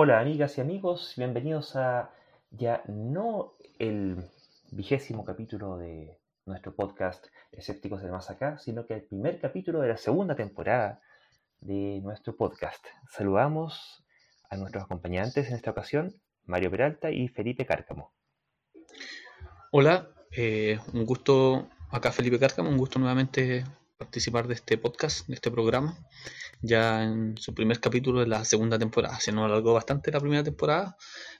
Hola amigas y amigos, bienvenidos a ya no el vigésimo capítulo de nuestro podcast Escépticos del Más Acá, sino que el primer capítulo de la segunda temporada de nuestro podcast. Saludamos a nuestros acompañantes en esta ocasión, Mario Peralta y Felipe Cárcamo. Hola, eh, un gusto, acá Felipe Cárcamo, un gusto nuevamente participar de este podcast, de este programa, ya en su primer capítulo de la segunda temporada. Se nos alargó bastante la primera temporada,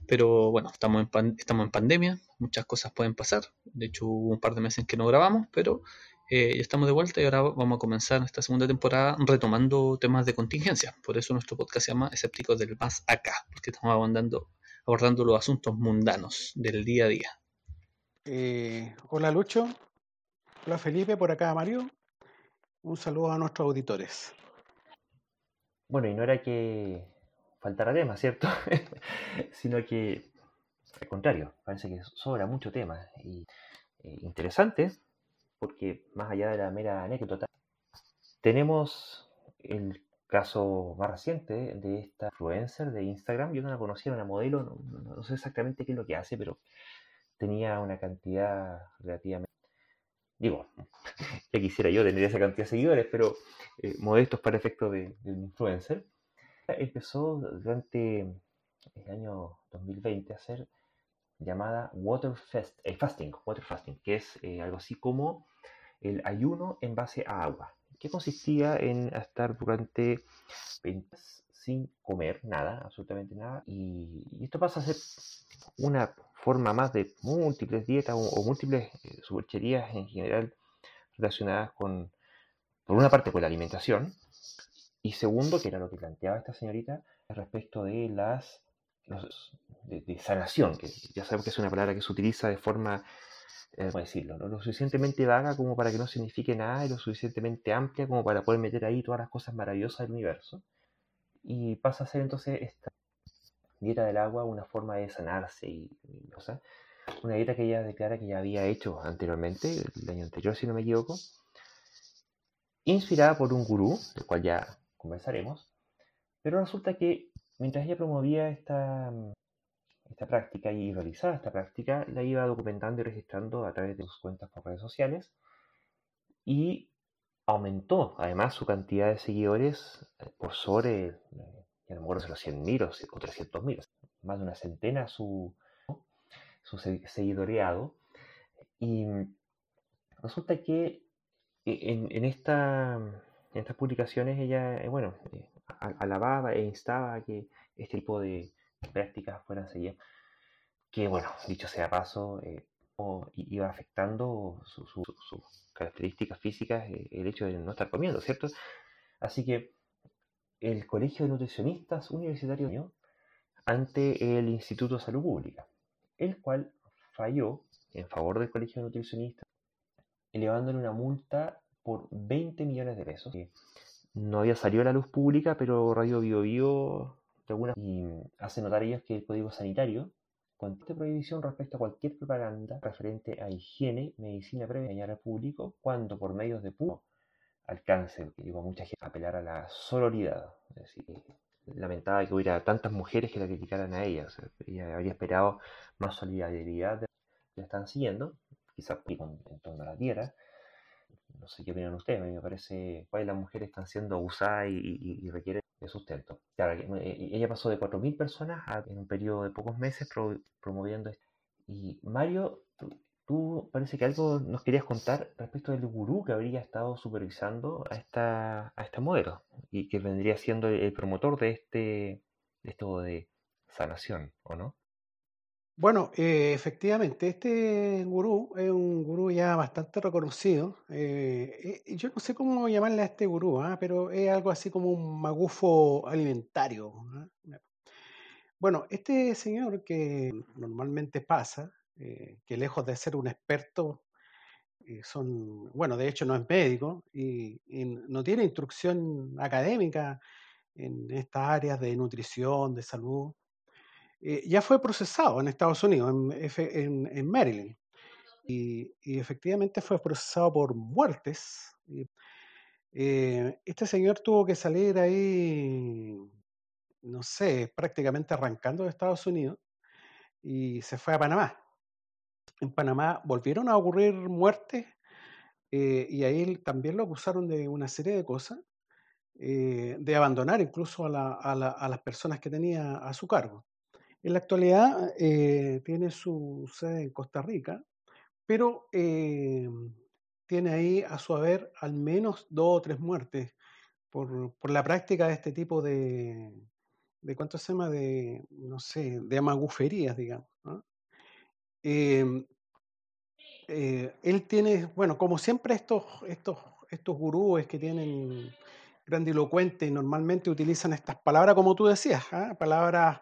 pero bueno, estamos en, estamos en pandemia, muchas cosas pueden pasar. De hecho, hubo un par de meses en que no grabamos, pero eh, ya estamos de vuelta y ahora vamos a comenzar esta segunda temporada retomando temas de contingencia. Por eso nuestro podcast se llama Escépticos del Más Acá, porque estamos abordando, abordando los asuntos mundanos del día a día. Eh, hola Lucho, hola Felipe, por acá Mario. Un saludo a nuestros auditores. Bueno, y no era que faltara tema, ¿cierto? Sino que, al contrario, parece que sobra mucho tema y eh, interesante, porque más allá de la mera anécdota, tenemos el caso más reciente de esta influencer de Instagram. Yo no la conocía, una modelo, no sé exactamente qué es lo que hace, pero tenía una cantidad relativamente Digo, ya quisiera yo tener esa cantidad de seguidores, pero eh, modestos para efecto de, un influencer. Empezó durante el año 2020 a hacer llamada Water eh, Fasting, Water Fasting, que es eh, algo así como el ayuno en base a agua, que consistía en estar durante 20 sin comer nada, absolutamente nada, y, esto pasa a ser una forma más de múltiples dietas o, múltiples eh, supercherías en general relacionadas con, por una parte, con la alimentación, y segundo, que era lo que planteaba esta señorita, respecto de las de, sanación, que ya sabemos que es una palabra que se utiliza de forma, eh, ¿cómo decirlo?, ¿no? lo suficientemente vaga como para que no signifique nada y lo suficientemente amplia como para poder meter ahí todas las cosas maravillosas del universo. Y pasa a ser entonces esta dieta del agua una forma de sanarse y, o sea, una dieta que ella declara que ya había hecho anteriormente, el año anterior si no me equivoco, inspirada por un gurú, del cual ya conversaremos, pero resulta que mientras ella promovía esta, esta práctica y realizaba esta práctica, la iba documentando y registrando a través de sus cuentas por redes sociales y aumentó además su cantidad de seguidores eh, por sobre ya no me acuerdo si los 100.000 o 300.000, más de una centena su, su seguidoreado. Y resulta que e, en, en, esta, en estas publicaciones ella, eh, bueno, eh, alababa e instaba a que este tipo de prácticas fueran seguidas, que bueno, dicho sea paso, eh, iba afectando sus características físicas el hecho de no estar comiendo, ¿cierto? Así que el Colegio de Nutricionistas Universitario ante el Instituto de Salud Pública, el cual falló en favor del Colegio de Nutricionistas, elevándole una multa por 20 millones de pesos. No había salido a la luz pública, pero Radio Bio Bio de y hace notar ellos que el Código Sanitario contiene prohibición respecto a cualquier propaganda referente a higiene, medicina previa engañar al público cuando por medios de puro alcance, que digo, mucha gente apelar a la sororidad. Es decir, lamentaba que hubiera tantas mujeres que la criticaran a ella. ella habría esperado más solidaridad de la están siguiendo, quizás en torno a la tierra. No sé qué opinan ustedes, a mí me parece cuáles las mujeres están siendo abusadas y, requieren de sustento. Claro, eh, ella pasó de 4.000 personas en un periodo de pocos meses promoviendo esto. Y Mario, Tú parece que algo nos querías contar respecto del gurú que habría estado supervisando a esta, a esta modelo y que vendría siendo el promotor de este de esto de sanación, ¿o no? Bueno, eh, efectivamente, este gurú es un gurú ya bastante reconocido. Eh, yo no sé cómo llamarle a este gurú, ¿ah? pero es algo así como un magufo alimentario. ¿ah? Bueno, este señor que normalmente pasa, eh, que lejos de ser un experto, eh, son, bueno, de hecho no es médico y, no tiene instrucción académica en estas áreas de nutrición, de salud. Eh, ya fue procesado en Estados Unidos, en, Maryland, y, efectivamente fue procesado por muertes. este señor tuvo que salir ahí no sé, prácticamente arrancando de Estados Unidos y se fue a Panamá. En Panamá volvieron a ocurrir muertes eh, y ahí también lo acusaron de una serie de cosas, eh, de abandonar incluso a, las personas que tenía a su cargo. En la actualidad eh, tiene su sede en Costa Rica, pero tiene ahí a su haber al menos dos o tres muertes por, la práctica de este tipo de, de ¿cuánto se llama? De, no sé, de amaguferías, digamos. Em, eh, él tiene, bueno, como siempre estos, estos, estos gurúes que tienen grandilocuentes normalmente utilizan estas palabras, como tú decías, ¿ah? palabras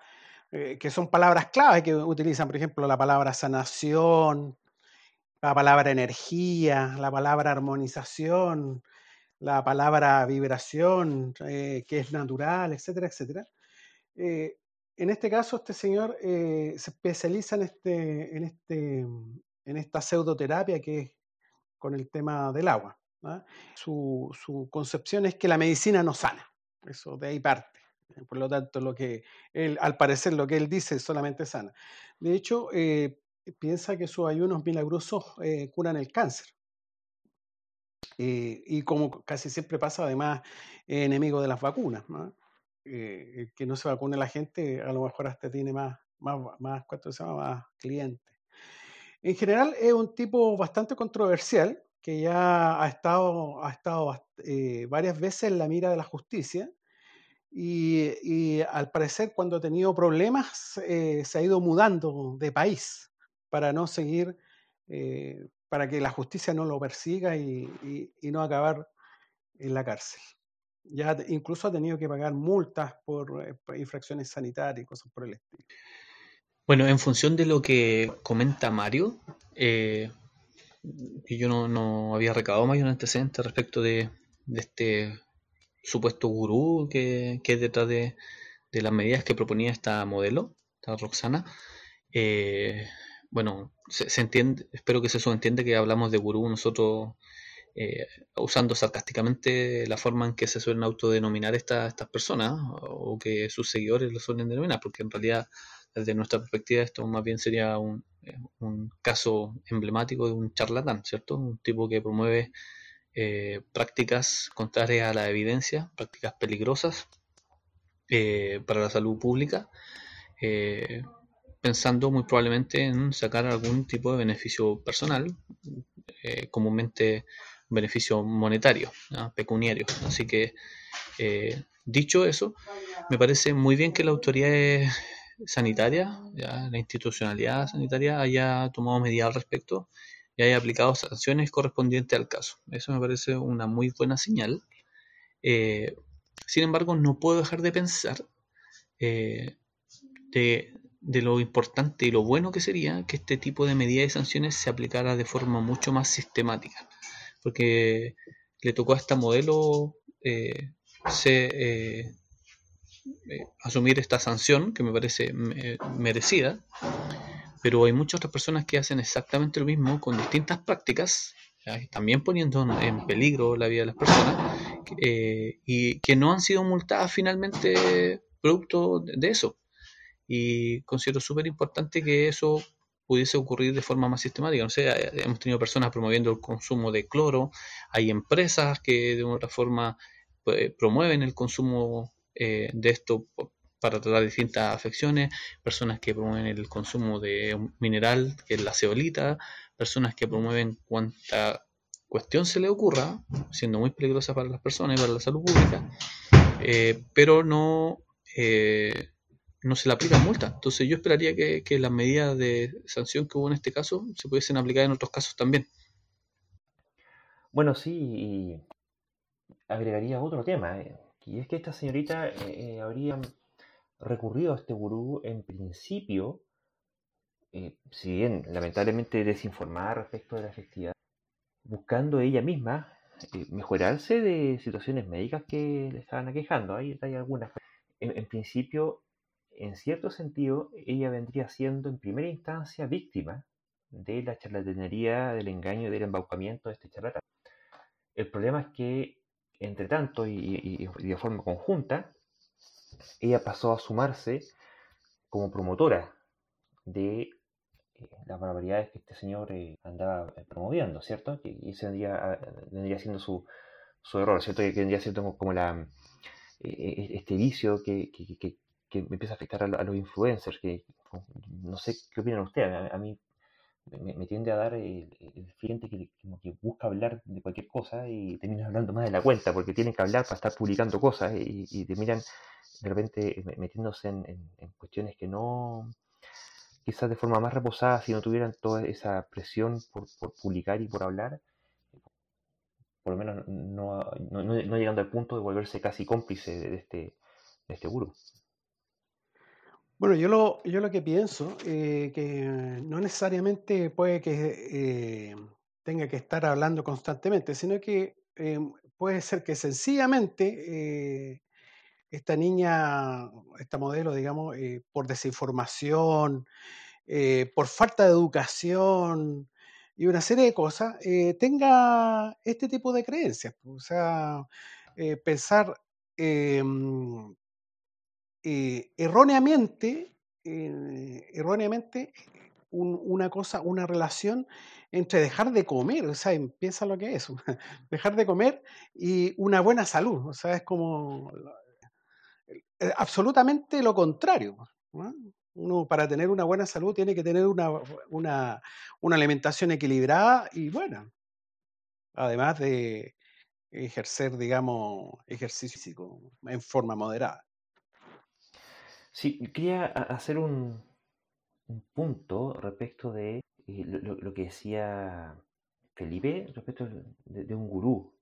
eh, que son palabras clave que utilizan, por ejemplo, la palabra sanación, la palabra energía, la palabra armonización, la palabra vibración, eh, que es natural, etcétera, etcétera. en este caso, este señor se especializa en, este, en, este, en esta pseudoterapia que es con el tema del agua. ¿ah? Su, concepción es que la medicina no sana, eso de ahí parte. Por lo tanto, lo que él, al parecer lo que él dice solamente sana. De hecho, eh, piensa que sus ayunos milagrosos eh, curan el cáncer. Eh, y como casi siempre pasa, además, enemigo de las vacunas. que no se vacune la gente, a lo mejor hasta tiene más, más, más, ¿cuánto se llama? más clientes. En general es un tipo bastante controversial que ya ha estado, ha estado varias veces en la mira de la justicia y, al parecer cuando ha tenido problemas eh, se ha ido mudando de país para no seguir, eh, para que la justicia no lo persiga y, no acabar en la cárcel. Ya incluso ha tenido que pagar multas por, por infracciones sanitarias y cosas por el estilo. Bueno, en función de lo que comenta Mario, eh, yo no, había recabado mayor antecedente respecto de, este supuesto gurú que, que es detrás de, las medidas que proponía esta modelo, esta Roxana. Eh, bueno, se, entiende, espero que se entiende que hablamos de gurú nosotros eh, usando sarcásticamente la forma en que se suelen autodenominar estas personas o que sus seguidores lo suelen denominar, porque en realidad desde nuestra perspectiva, esto más bien sería un, eh, caso emblemático de un charlatán, ¿cierto? Un tipo que promueve eh, prácticas contrarias a la evidencia, prácticas peligrosas eh, para la salud pública, pensando muy probablemente en sacar algún tipo de beneficio personal, comúnmente beneficio monetario, pecuniario. Así que, dicho eso, me parece muy bien que la autoridad sanitaria, la institucionalidad sanitaria haya tomado medidas al respecto y haya aplicado sanciones correspondientes al caso. Eso me parece una muy buena señal. Eh, sin embargo, no puedo dejar de pensar eh, de, de, lo importante y lo bueno que sería que este tipo de medidas y sanciones se aplicara de forma mucho más sistemática. Porque le tocó a este modelo eh, se, asumir esta sanción que me parece merecida, pero hay muchas otras personas que hacen exactamente lo mismo con distintas prácticas, también poniendo en peligro la vida de las personas, eh, y que no han sido multadas finalmente producto de eso. Y considero súper importante que eso pudiese ocurrir de forma más sistemática. No sé, hemos tenido personas promoviendo el consumo de cloro, hay empresas que de otra forma pues, promueven el consumo eh, de esto para tratar distintas afecciones, personas que promueven el consumo de un mineral que es la ceolita, personas que promueven cuanta cuestión se le ocurra, siendo muy peligrosa para las personas y para la salud pública, eh, pero no, eh, no se le aplica multa. Entonces yo esperaría que, que, las medidas de sanción que hubo en este caso se pudiesen aplicar en otros casos también. Bueno, sí, y agregaría otro tema. Y es que esta señorita eh, eh, habría recurrido a este gurú en principio, eh, si bien lamentablemente desinformada respecto de la efectividad, buscando ella misma mejorarse de situaciones médicas que le estaban aquejando. Hay, hay algunas. En, en, principio, en cierto sentido, ella vendría siendo en primera instancia víctima de la charlatanería, del engaño, del embaucamiento de este charlatán. El problema es que entre tanto y, de forma conjunta, ella pasó a sumarse como promotora de eh, las barbaridades que este señor eh, andaba eh, promoviendo, ¿cierto? Y ese vendría, vendría siendo su, su, error, ¿cierto? Que vendría siendo como la, este vicio que, que, que, que, empieza a afectar a, los influencers, que no sé qué opinan ustedes, a, mí me, tiende a dar el, cliente que, que busca hablar de cualquier cosa y termina hablando más de la cuenta, porque tienen que hablar para estar publicando cosas y, y terminan de repente metiéndose en, en cuestiones que no quizás de forma más reposada, si no tuvieran toda esa presión por, publicar y por hablar, por lo menos no, llegando al punto de volverse casi cómplice de este, de este gurú. Bueno, yo lo, yo lo que pienso, eh, que no necesariamente puede que eh, tenga que estar hablando constantemente, sino que eh, puede ser que sencillamente esta niña, esta modelo, digamos, eh, por desinformación, eh, por falta de educación y una serie de cosas, eh, tenga este tipo de creencias. O sea, pensar em, erróneamente, erróneamente una cosa, una relación entre dejar de comer, o sea, empieza lo que es, dejar de comer y una buena salud, o sea, es como absolutamente lo contrario. Uno para tener una buena salud tiene que tener una, una, una alimentación equilibrada y buena, además de ejercer, digamos, ejercicio físico en forma moderada. Sí, quería hacer un, un punto respecto de eh, lo, que decía Felipe respecto de, un gurú.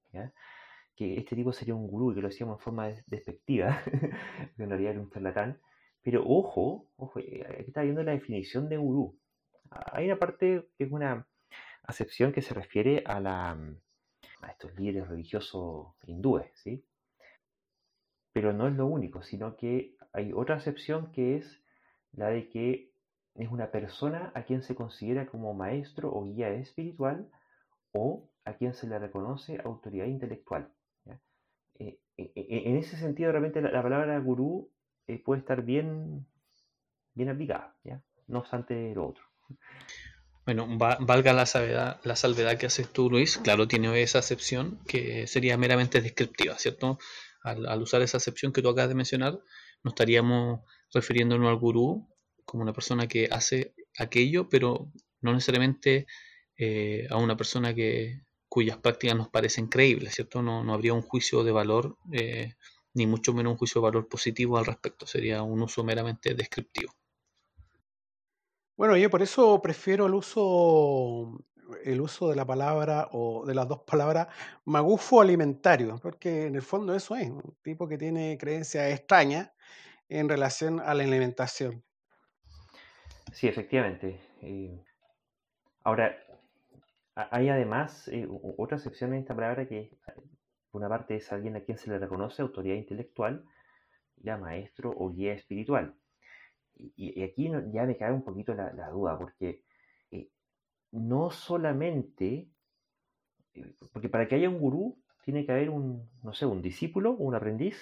Que este tipo sería un gurú y que lo hacíamos en forma despectiva, que en realidad era un charlatán. Pero ojo, ojo, eh, aquí está viendo la definición de gurú. Hay una parte que es una acepción que se refiere a, la, a estos líderes religiosos hindúes, ¿sí? Pero no es lo único, sino que hay otra acepción que es la de que es una persona a quien se considera como maestro o guía espiritual o a quien se le reconoce autoridad intelectual. Eh, e, e, en ese sentido, realmente la, palabra gurú eh, puede estar bien, bien aplicada, ¿ya? no obstante lo otro. Bueno, valga la salvedad, que haces tú, Luis. Claro, tiene esa acepción que sería meramente descriptiva, ¿cierto? Al, usar esa acepción que tú acabas de mencionar, no estaríamos refiriéndonos al gurú como una persona que hace aquello, pero no necesariamente eh, a una persona que, cuyas prácticas nos parecen creíbles, ¿cierto? No, no habría un juicio de valor, eh, ni mucho menos un juicio de valor positivo al respecto, sería un uso meramente descriptivo. Bueno, yo por eso prefiero el uso, el uso de la palabra o de las dos palabras magufo alimentario, porque en el fondo eso es, un tipo que tiene creencias extrañas en relación a la alimentación. Sí, efectivamente. Eh, ahora, hay además eh, otra excepción en esta palabra que, por una parte, es alguien a quien se le reconoce autoridad intelectual, ya maestro o guía espiritual. Y, aquí ya me cae un poquito la, duda, porque eh, no solamente, eh, porque para que haya un gurú tiene que haber un, no sé, un discípulo, un aprendiz,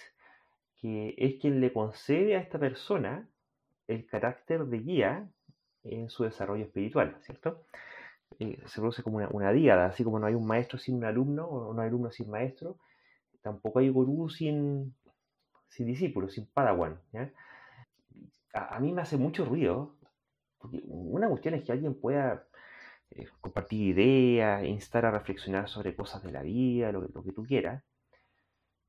que es quien le concede a esta persona el carácter de guía en su desarrollo espiritual, ¿cierto? Eh, se produce como una, una, así como no hay un maestro sin un alumno, o no hay alumno sin maestro, tampoco hay gurú sin, sin discípulo, sin padawan. A, mí me hace mucho ruido, porque una cuestión es que alguien pueda eh, compartir ideas, instar a reflexionar sobre cosas de la vida, lo, lo que tú quieras,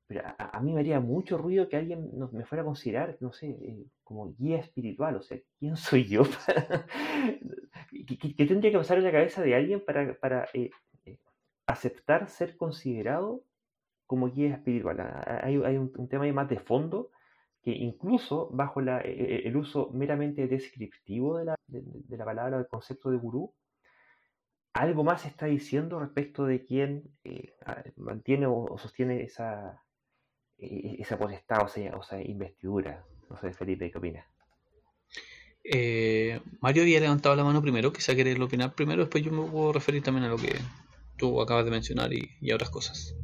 pero a, mí me haría mucho ruido que alguien me fuera a considerar, no sé, eh, como guía espiritual. O sea, ¿quién soy yo? ¿Qué, tendría que pasar en la cabeza de alguien para, eh, eh, aceptar ser considerado como guía espiritual? Ah, hay, un, tema ahí más de fondo que incluso bajo e, e, el uso meramente descriptivo de la, de, la palabra, del concepto de gurú, algo más está diciendo respecto de quién mantiene o sostiene esa, esa potestad, o sea, o sea, investidura. No sé, Felipe, ¿qué opinas? Eh, Mario había levantado la mano primero, quizá querer opinar primero, después yo me puedo referir también a lo que tú acabas de mencionar y, a otras cosas.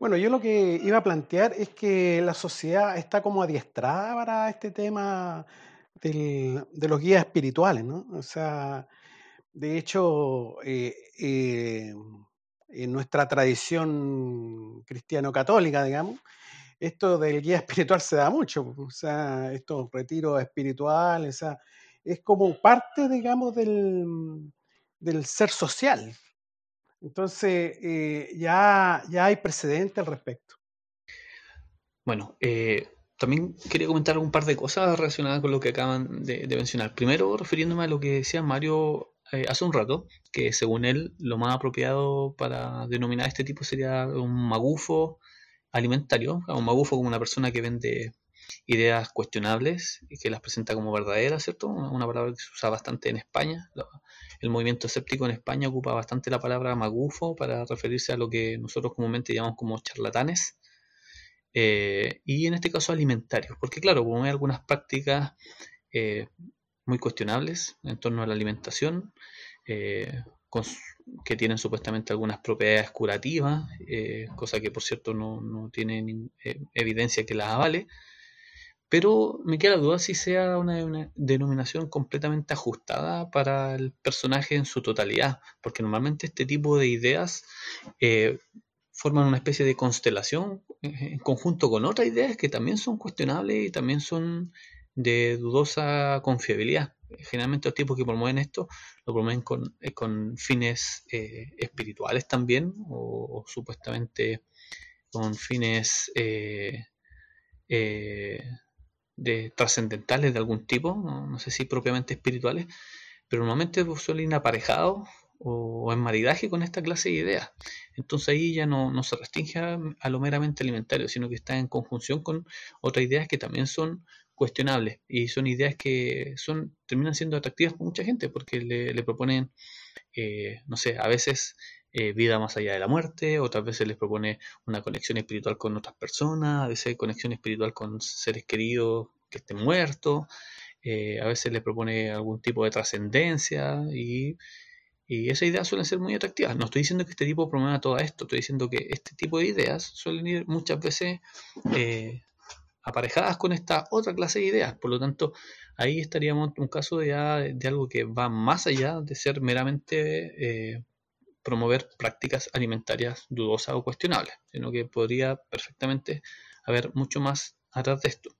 Bueno, yo lo que iba a plantear es que la sociedad está como adiestrada para este tema del- de los guías espirituales, ¿no? O sea, de hecho, eh, eh, en nuestra tradición cristiano-católica, digamos, esto del guía espiritual se da mucho, o sea, estos retiros espirituales, o sea, es como parte, digamos, del, del ser social. Entonces, eh, ya, ya hay precedente al respecto. Bueno, eh, también quería comentar un par de cosas relacionadas con lo que acaban de, de mencionar. Primero, refiriéndome a lo que decía Mario eh, hace un rato, que según él lo más apropiado para denominar este tipo sería un magufo alimentario, un magufo como una persona que vende ideas cuestionables y que las presenta como verdaderas, ¿cierto? Una, palabra que se usa bastante en España. El movimiento escéptico en España ocupa bastante la palabra magufo para referirse a lo que nosotros comúnmente llamamos como charlatanes. Eh, y en este caso alimentarios, porque claro, como hay algunas prácticas eh, muy cuestionables en torno a la alimentación, eh, que tienen supuestamente algunas propiedades curativas, eh, cosa que por cierto no, no tiene nin- eh, evidencia que las avale, pero me queda la duda si sea una, denominación completamente ajustada para el personaje en su totalidad, porque normalmente este tipo de ideas eh, forman una especie de constelación en conjunto con otras ideas que también son cuestionables y también son de dudosa confiabilidad. Generalmente los tipos que promueven esto lo promueven con, eh, con fines eh, espirituales también o, supuestamente con fines eh, de trascendentales de algún tipo, no, no sé si propiamente espirituales, pero normalmente pues, suelen ir aparejados o en maridaje con esta clase de ideas. Entonces ahí ya no, no se restringe a, a lo meramente alimentario, sino que está en conjunción con otras ideas que también son cuestionables y son ideas que son terminan siendo atractivas para mucha gente porque le, proponen, eh, no sé, a veces eh, vida más allá de la muerte, otras veces les propone una conexión espiritual con otras personas, a veces conexión espiritual con seres queridos que estén muertos, eh, a veces les propone algún tipo de trascendencia y, y esas ideas suelen ser muy atractivas. No estoy diciendo que este tipo promueva todo esto, estoy diciendo que este tipo de ideas suelen ir muchas veces eh, aparejadas con esta otra clase de ideas. Por lo tanto, ahí estaríamos en un caso de, ya de algo que va más allá de ser meramente eh, promover prácticas alimentarias dudosas o cuestionables, sino que podría perfectamente haber mucho más atrás de esto.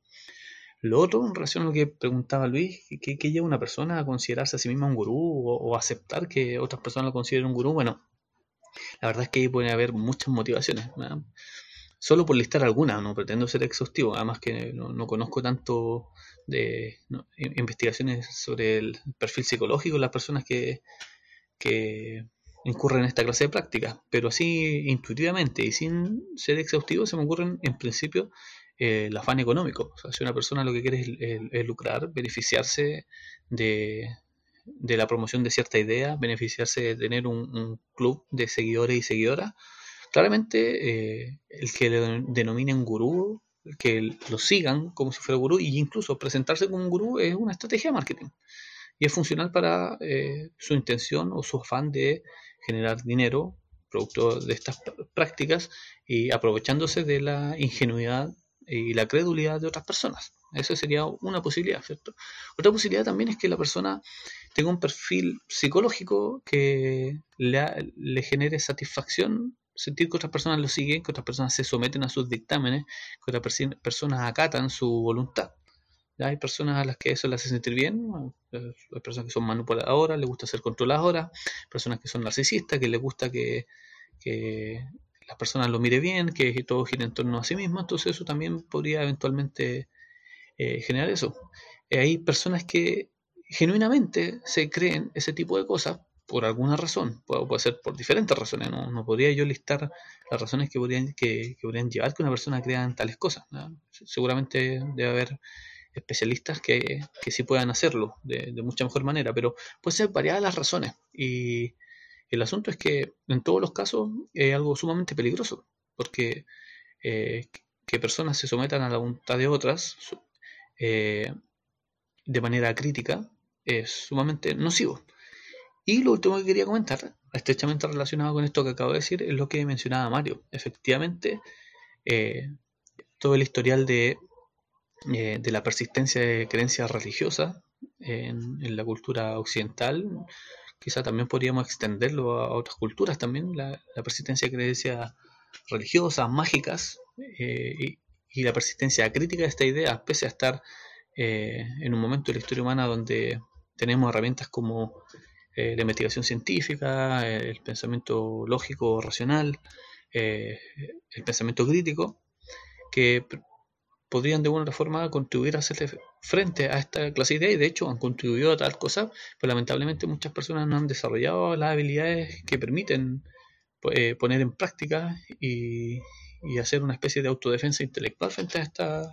Lo otro, en relación a lo que preguntaba Luis, ¿qué, qué lleva una persona a considerarse a sí misma un gurú o, o aceptar que otras personas lo consideren un gurú? Bueno, la verdad es que ahí puede haber muchas motivaciones. Solo por listar algunas, no pretendo ser exhaustivo, además que no, no conozco tanto de investigaciones sobre el perfil psicológico de las personas que, que incurren en esta clase de prácticas, pero así intuitivamente y sin ser exhaustivo se me ocurren en principio eh, el afán económico. O sea, si una persona lo que quiere es, lucrar, beneficiarse de, de, la promoción de cierta idea, beneficiarse de tener un club de seguidores y seguidoras, claramente eh, el que le denominen gurú, que lo sigan como si fuera gurú, e incluso presentarse como un gurú es una estrategia de marketing. Y es funcional para eh, su intención o su afán de generar dinero producto de estas prácticas y aprovechándose de la ingenuidad y la credulidad de otras personas. Esa sería una posibilidad, ¿cierto? Otra posibilidad también es que la persona tenga un perfil psicológico que le genere satisfacción sentir que otras personas lo siguen, que otras personas se someten a sus dictámenes, que otras personas acatan su voluntad. ¿Ya? Hay personas a las que eso les hace sentir bien, hay personas que son manipuladoras, les gusta ser controladoras, personas que son narcisistas, que les gusta que, que las personas lo mire bien, que todo gire en torno a sí mismo, entonces eso también podría eventualmente eh, generar eso. Eh, hay personas que genuinamente se creen ese tipo de cosas por alguna razón, puede, ser por diferentes razones, no, no, podría yo listar las razones que podrían, que, que podrían llevar que una persona crea en tales cosas. Seguramente debe haber especialistas que, que sí puedan hacerlo de, de, mucha mejor manera, pero puede ser variadas las razones. Y el asunto es que en todos los casos es algo sumamente peligroso, porque eh, que personas se sometan a la voluntad de otras eh, de manera crítica es sumamente nocivo. Y lo último que quería comentar estrechamente relacionado con esto que acabo de decir es lo que mencionaba Mario. Efectivamente, eh, todo el historial de, eh, de, la persistencia de creencias religiosas en, la cultura occidental, quizá también podríamos extenderlo a otras culturas también, la, persistencia de creencias religiosas, mágicas, y, y, la persistencia crítica de esta idea, pese a estar en un momento de la historia humana donde tenemos herramientas como eh, la investigación científica, el pensamiento lógico, racional, eh, el pensamiento crítico, que podrían de alguna forma contribuir a hacerle frente a esta clase de ideas y de hecho han contribuido a tal cosa, pero lamentablemente muchas personas no han desarrollado las habilidades que permiten eh, poner en práctica y, y, hacer una especie de autodefensa intelectual frente a estas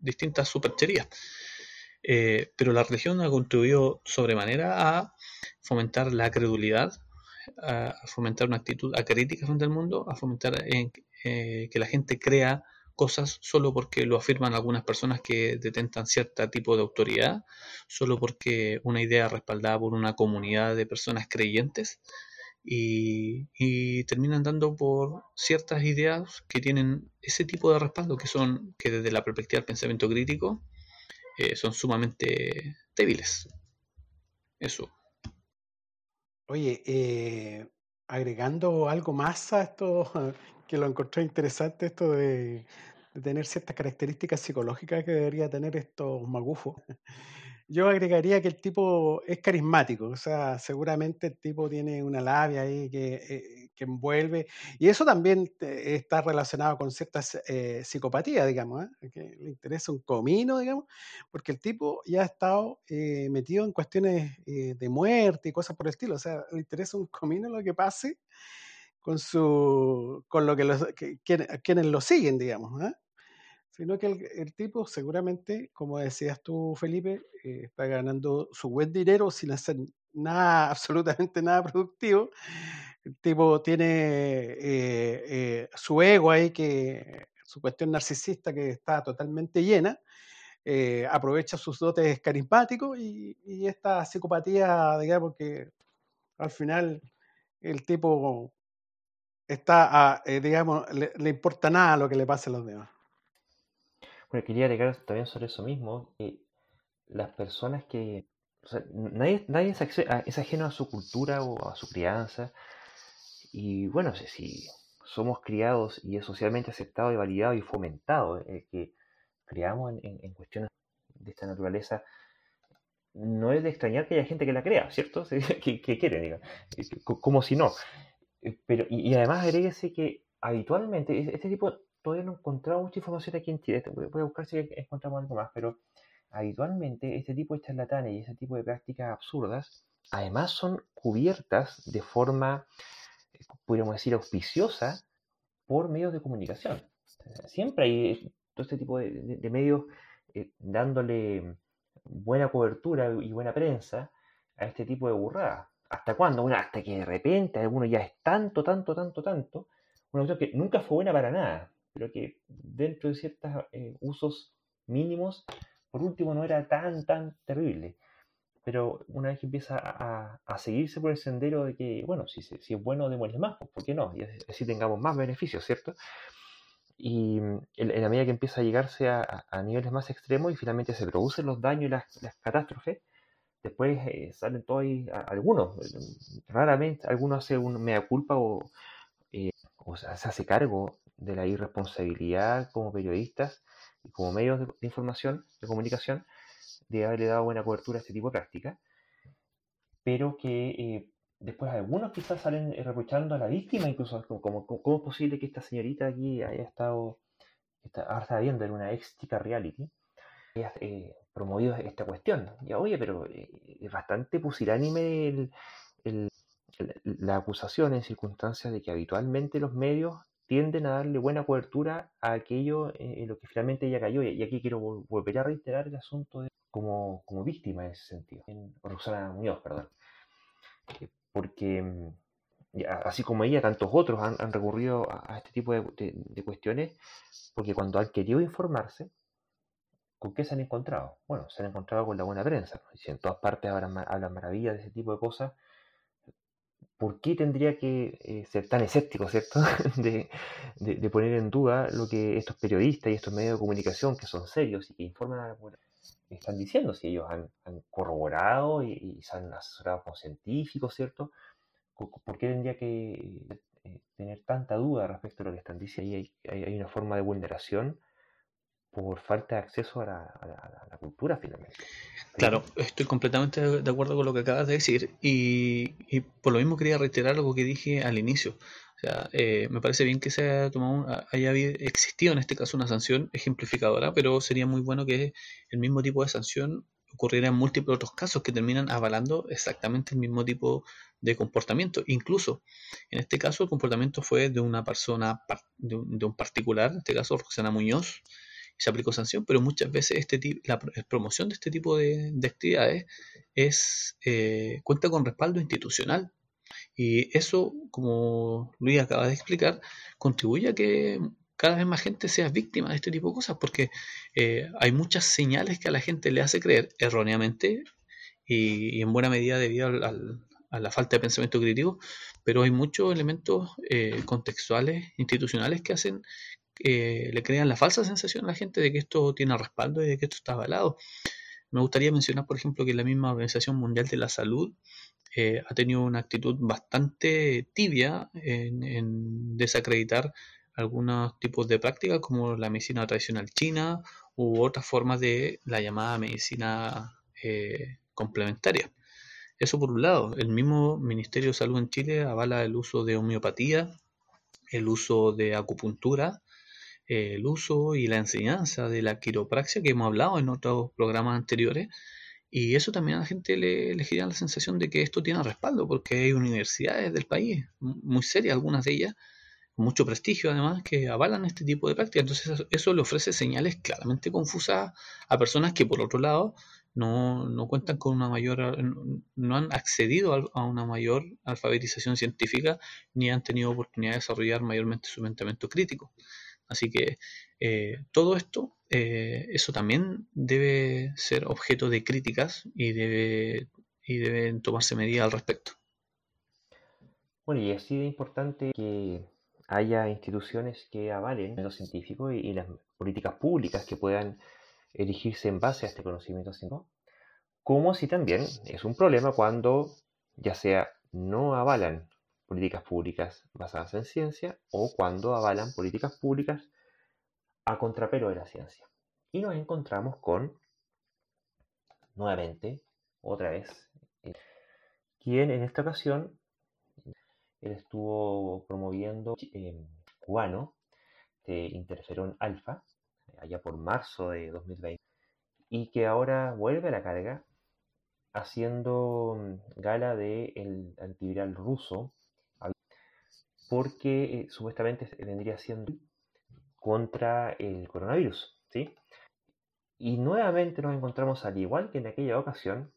distintas supercherías. Eh, pero la religión ha contribuido sobremanera a fomentar la credulidad, a fomentar una actitud acrítica frente al mundo, a fomentar en, eh, que la gente crea cosas solo porque lo afirman algunas personas que detentan cierto tipo de autoridad, solo porque una idea respaldada por una comunidad de personas creyentes y, y, terminan dando por ciertas ideas que tienen ese tipo de respaldo que son que desde la perspectiva del pensamiento crítico eh, son sumamente débiles. Eso. Oye, eh, agregando algo más a esto, que lo encontré interesante, esto de, de tener ciertas características psicológicas que debería tener estos magufos. Yo agregaría que el tipo es carismático, o sea, seguramente el tipo tiene una labia ahí que, eh, que envuelve, y eso también eh, está relacionado con ciertas eh, psicopatías, digamos, ¿eh? que le interesa un comino, digamos, porque el tipo ya ha estado metido en cuestiones de muerte y cosas por el estilo, o sea, le interesa un comino lo que pase con, su, con lo que, los, que quienes lo siguen, digamos. ¿eh? sino que el, tipo seguramente, como decías tú, Felipe, eh, está ganando su buen dinero sin hacer nada, absolutamente nada productivo. El tipo tiene eh, eh, su ego ahí, que su cuestión narcisista que está totalmente llena, aprovecha sus dotes carismáticos y, esta psicopatía, digamos que al final el tipo está, digamos, le, le importa nada lo que le pase a los demás quería agregar también sobre eso mismo, que las personas que... nadie, nadie es, ajeno a su cultura o a su crianza. Y bueno, si somos criados y es socialmente aceptado y validado y fomentado eh, que creamos en, cuestiones de esta naturaleza, no es de extrañar que haya gente que la crea, ¿cierto? que, quiere, digamos. Como si no. Eh, pero, y, y además agréguese que habitualmente este tipo todavía no he encontrado mucha información aquí en Chile. Voy a buscar si encontramos algo más, pero habitualmente este tipo de charlatanes y este tipo de prácticas absurdas, además son cubiertas de forma, eh, podríamos decir, auspiciosa por medios de comunicación. Siempre hay todo este tipo de, medios eh, dándole buena cobertura y buena prensa a este tipo de burradas. ¿Hasta cuándo? Hasta que de repente alguno ya es tanto, tanto, tanto, tanto, una cuestión que nunca fue buena para nada pero que dentro de ciertos eh, usos mínimos, por último, no era tan, tan terrible. Pero una vez que empieza a, seguirse por el sendero de que, bueno, si, si es bueno, démosle más, pues, ¿por qué no? Y así tengamos más beneficios, ¿cierto? Y en, la medida que empieza a llegarse a, niveles más extremos y finalmente se producen los daños y las, catástrofes, después eh, salen todos ahí, algunos, raramente algunos hacen una mea culpa o, eh, o se hace cargo de la irresponsabilidad como periodistas y como medios de, información, de comunicación, de haberle dado buena cobertura a este tipo de prácticas, pero que eh, después algunos quizás salen reprochando a la víctima, incluso como, cómo es posible que esta señorita aquí haya estado, ahora está viendo en una ex chica reality, haya eh, promovido esta cuestión. Ya, oye, pero eh, es bastante pusilánime la acusación en circunstancias de que habitualmente los medios tienden a darle buena cobertura a aquello en lo que finalmente ella cayó. Y aquí quiero volver a reiterar el asunto de, como, como víctima en ese sentido, en Rosana Muñoz, perdón. Eh, porque mm, así como ella, tantos otros han, recurrido a, este tipo de, cuestiones, porque cuando han querido informarse, ¿con qué se han encontrado? Bueno, se han encontrado con la buena prensa. Si en todas partes hablan, hablan maravillas de ese tipo de cosas, ¿por qué tendría que eh, ser tan escéptico, ¿cierto? De, de, poner en duda lo que estos periodistas y estos medios de comunicación que son serios y que informan a la población están diciendo, si ellos han, corroborado y, se han asesorado con científicos, ¿cierto? ¿Por qué tendría que eh, tener tanta duda respecto a lo que están diciendo? Ahí hay, hay, una forma de vulneración por falta de acceso a la, cultura finalmente. Claro, estoy completamente de acuerdo con lo que acabas de decir y, y, por lo mismo quería reiterar algo que dije al inicio. O sea, eh, me parece bien que se haya, tomado, haya existido en este caso una sanción ejemplificadora, pero sería muy bueno que el mismo tipo de sanción ocurriera en múltiples otros casos que terminan avalando exactamente el mismo tipo de comportamiento. Incluso en este caso el comportamiento fue de una persona, de un, de un particular, en este caso Roxana Muñoz, se aplicó sanción, pero muchas veces este la promoción de este tipo de, actividades es, eh, cuenta con respaldo institucional. Y eso, como Luis acaba de explicar, contribuye a que cada vez más gente sea víctima de este tipo de cosas, porque eh, hay muchas señales que a la gente le hace creer erróneamente y, en buena medida debido a la falta de pensamiento crítico, pero hay muchos elementos eh, contextuales, institucionales que hacen le crean la falsa sensación a la gente de que esto tiene respaldo y de que esto está avalado. Me gustaría mencionar, por ejemplo, que la misma Organización Mundial de la Salud eh, ha tenido una actitud bastante tibia en, desacreditar algunos tipos de prácticas como la medicina tradicional china u otras formas de la llamada medicina eh, complementaria. Eso por un lado, el mismo Ministerio de Salud en Chile avala el uso de homeopatía, el uso de acupuntura el uso y la enseñanza de la quiropraxia que hemos hablado en otros programas anteriores. Y eso también a la gente le, le genera la sensación de que esto tiene respaldo, porque hay universidades del país, muy serias algunas de ellas, con mucho prestigio además, que avalan este tipo de prácticas. Entonces eso le ofrece señales claramente confusas a personas que por otro lado no, no cuentan con una mayor, no han accedido a una mayor alfabetización científica ni han tenido oportunidad de desarrollar mayormente su pensamiento crítico. Así que eh, todo esto, eh, eso también debe ser objeto de críticas y, debe, y deben tomarse medidas al respecto. Bueno, y así de importante que haya instituciones que avalen lo científico y, las políticas públicas que puedan erigirse en base a este conocimiento científico, como si también es un problema cuando ya sea no avalan políticas públicas basadas en ciencia o cuando avalan políticas públicas a contrapelo de la ciencia. Y nos encontramos con, nuevamente, otra vez, eh, quien en esta ocasión él estuvo promoviendo eh, cubano de interferón alfa, allá por marzo de 2020, y que ahora vuelve a la carga haciendo mm, gala del el antiviral ruso porque eh, supuestamente vendría siendo contra el coronavirus, ¿sí? Y nuevamente nos encontramos, al igual que en aquella ocasión,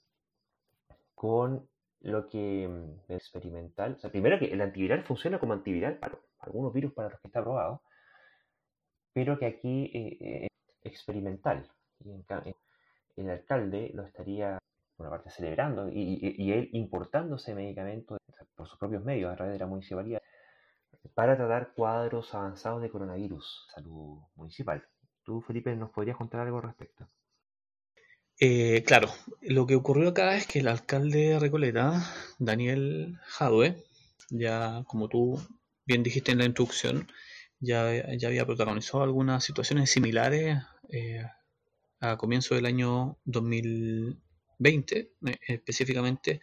con lo que mm, experimental. O sea, primero que el antiviral funciona como antiviral para algunos virus para los que está probado, pero que aquí eh, eh, experimental. Y el alcalde lo estaría, por una parte, celebrando y, y él importándose medicamentos por sus propios medios a través de la municipalidad para tratar cuadros avanzados de coronavirus, salud municipal. ¿Tú, Felipe, nos podrías contar algo al respecto? Eh, claro, lo que ocurrió acá es que el alcalde de Recoleta, Daniel Jadwe, ya como tú bien dijiste en la introducción, ya, ya había protagonizado algunas situaciones similares eh, a comienzo del año 2020, eh, específicamente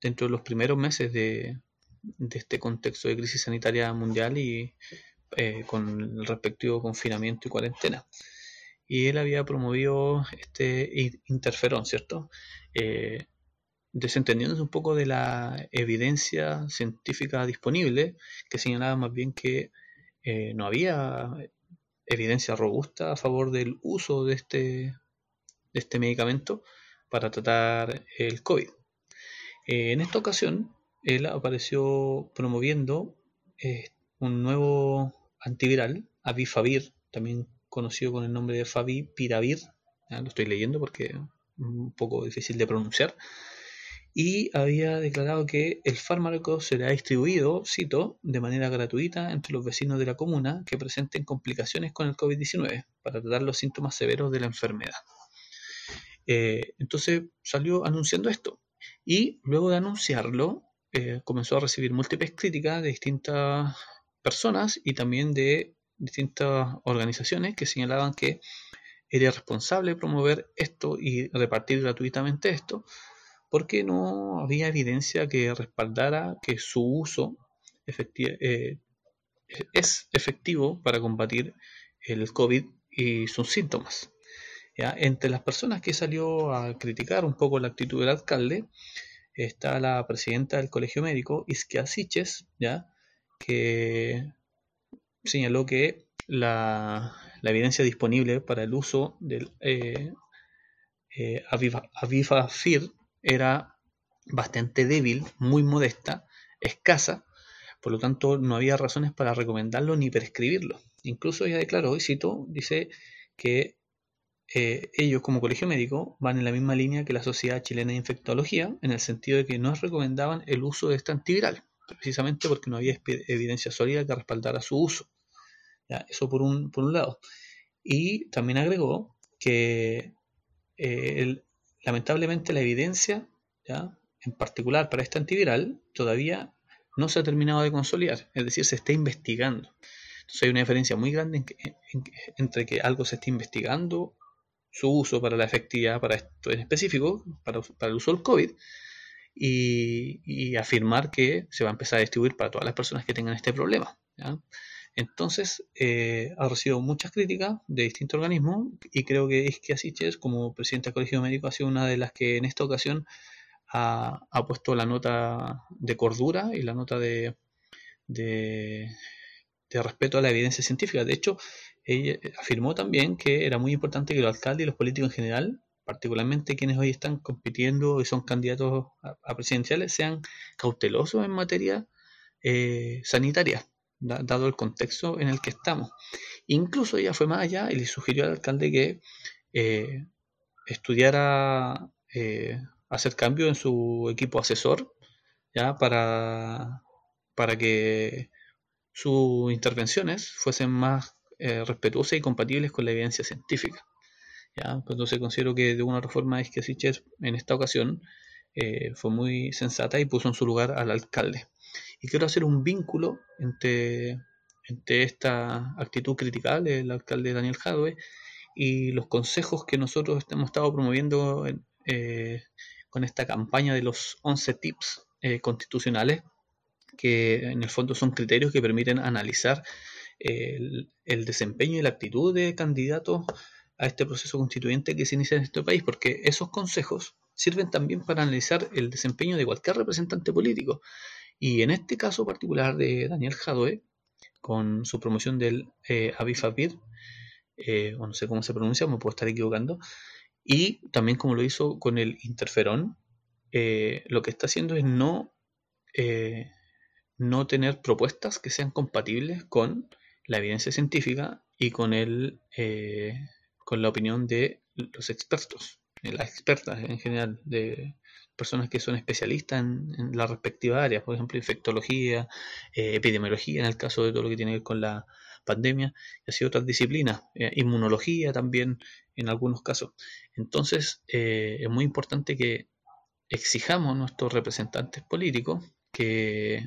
dentro de los primeros meses de, de este contexto de crisis sanitaria mundial y eh, con el respectivo confinamiento y cuarentena. Y él había promovido este interferón, ¿cierto? Eh, desentendiéndose un poco de la evidencia científica disponible, que señalaba más bien que eh, no había evidencia robusta a favor del uso de este, de este medicamento para tratar el COVID. en esta ocasión, él apareció promoviendo eh, un nuevo antiviral, Avifavir, también conocido con el nombre de Favipiravir, lo estoy leyendo porque es un poco difícil de pronunciar, y había declarado que el fármaco será distribuido, cito, de manera gratuita entre los vecinos de la comuna que presenten complicaciones con el COVID-19 para tratar los síntomas severos de la enfermedad. Eh, entonces salió anunciando esto y luego de anunciarlo eh, comenzó a recibir múltiples críticas de distintas personas y también de distintas organizaciones que señalaban que era responsable promover esto y repartir gratuitamente esto porque no había evidencia que respaldara que su uso eh, es efectivo para combatir el COVID y sus síntomas. Entre las personas que salió a criticar un poco la actitud del alcalde está la presidenta del colegio médico, Isquia Siches, ¿ya? que señaló que la, evidencia disponible para el uso del eh, eh era bastante débil, muy modesta, escasa, por lo tanto no había razones para recomendarlo ni prescribirlo. Incluso ella declaró, y cito, dice que eh, ellos como colegio médico van en la misma línea que la Sociedad Chilena de Infectología, en el sentido de que no recomendaban el uso de este antiviral, precisamente porque no había evidencia sólida que respaldara su uso. Eso por un, por un lado. Y también agregó que eh, lamentablemente la evidencia, ¿ya? en particular para este antiviral, todavía no se ha terminado de consolidar, es decir, se está investigando. Entonces hay una diferencia muy grande entre que algo se está investigando, su uso para la efectividad para esto en específico, para, el uso del COVID, y, afirmar que se va a empezar a distribuir para todas las personas que tengan este problema. Entonces, eh, ha recibido muchas críticas de distintos organismos y creo que es que Asiches, como presidente del Colegio Médico, ha sido una de las que en esta ocasión ha, puesto la nota de cordura y la nota de, de, respeto a la evidencia científica. De hecho, ella afirmó también que era muy importante que los alcaldes y los políticos en general, particularmente quienes hoy están compitiendo y son candidatos a, presidenciales, sean cautelosos en materia eh, sanitaria dado el contexto en el que estamos. Incluso ella fue más allá y le sugirió al alcalde que eh, estudiara eh, hacer cambio en su equipo asesor, ya para, para que sus intervenciones fuesen más eh, respetuosas y compatibles con la evidencia científica. ¿ya? Entonces considero que de una otra forma es que Siches en esta ocasión fue muy sensata y puso en su lugar al alcalde. Y quiero hacer un vínculo entre, entre esta actitud criticable del alcalde Daniel Jadwe y los consejos que nosotros hemos estado promoviendo eh, con esta campaña de los 11 tips eh, constitucionales, que en el fondo son criterios que permiten analizar el, desempeño y la actitud de candidatos a este proceso constituyente que se inicia en este país, porque esos consejos sirven también para analizar el desempeño de cualquier representante político. Y en este caso particular de Daniel Jadwe, con su promoción del eh, eh, o no sé cómo se pronuncia, me puedo estar equivocando, y también como lo hizo con el interferón, eh, lo que está haciendo es no, eh, no tener propuestas que sean compatibles con la evidencia científica y con, el, con la opinión de los expertos, las expertas en general, de, personas que son especialistas en, la respectiva área, por ejemplo, infectología, eh, epidemiología, en el caso de todo lo que tiene que ver con la pandemia, y así otras disciplinas, eh, inmunología también en algunos casos. Entonces, eh, es muy importante que exijamos a nuestros representantes políticos que,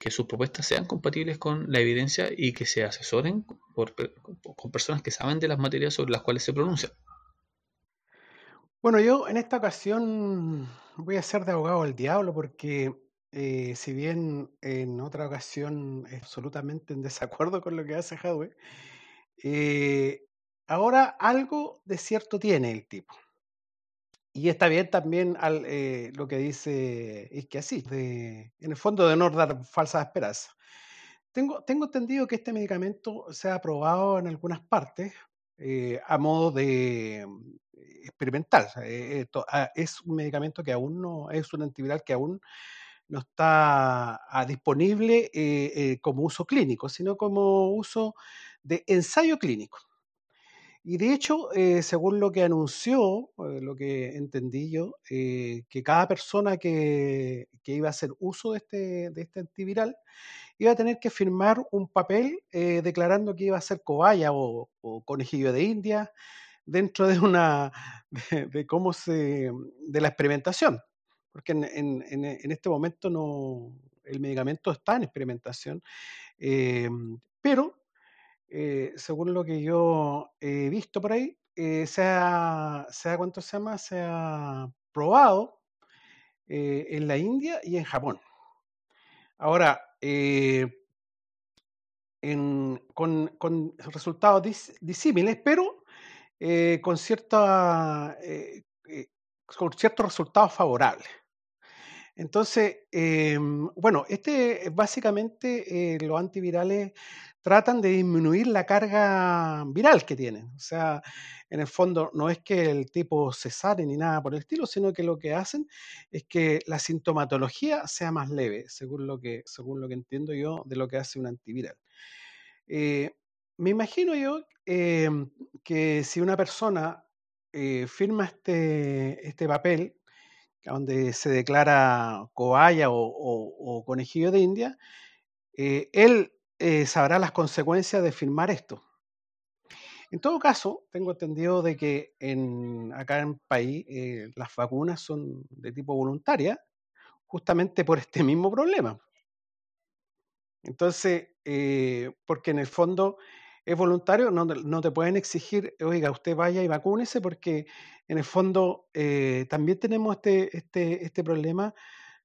que sus propuestas sean compatibles con la evidencia y que se asesoren con personas que saben de las materias sobre las cuales se pronuncian. Bueno, yo en esta ocasión voy a ser de abogado del diablo porque eh, si bien en otra ocasión absolutamente en desacuerdo con lo que hace Hadwe, eh, ahora algo de cierto tiene el tipo. Y está bien también al, eh, lo que dice es que así, de, en el fondo de no dar falsas esperanzas. Tengo, tengo entendido que este medicamento se ha aprobado en algunas partes a modo de, experimental. Eh, ah, es un medicamento que aún no, es un antiviral que aún no está disponible eh, eh, como uso clínico, sino como uso de ensayo clínico. Y de hecho, eh, según lo que anunció, eh, lo que entendí yo, eh, que cada persona que, que iba a hacer uso de este, de este antiviral iba a tener que firmar un papel declarando que iba a ser cobaya o, conejillo de India dentro de una de, cómo se de la experimentación. Porque en, en, en, este momento no el medicamento está en experimentación pero eh, según lo que yo he visto por ahí, eh, se, ha, ¿cuánto se llama? Se ha probado eh, en la India y en Japón. Ahora, con, resultados disímiles, pero con, cierta, con ciertos resultados favorables. Entonces, bueno, este básicamente los antivirales tratan de disminuir la carga viral que tienen. O sea, en el fondo no es que el tipo se sane ni nada por el estilo, sino que lo que hacen es que la sintomatología sea más leve, según lo que, según lo que entiendo yo de lo que hace un antiviral. Eh, me imagino yo em, que si una persona eh, firma este, este papel, donde se declara cobaya o, conejillo de India, eh, él eh, sabrá las consecuencias de firmar esto. En todo caso, tengo entendido de que en, acá en el país eh, las vacunas son de tipo voluntaria, justamente por este mismo problema. Entonces, eh, porque en el fondo es voluntario, no, te pueden exigir, oiga, usted vaya y vacúnese, porque en el fondo también tenemos este, este, este problema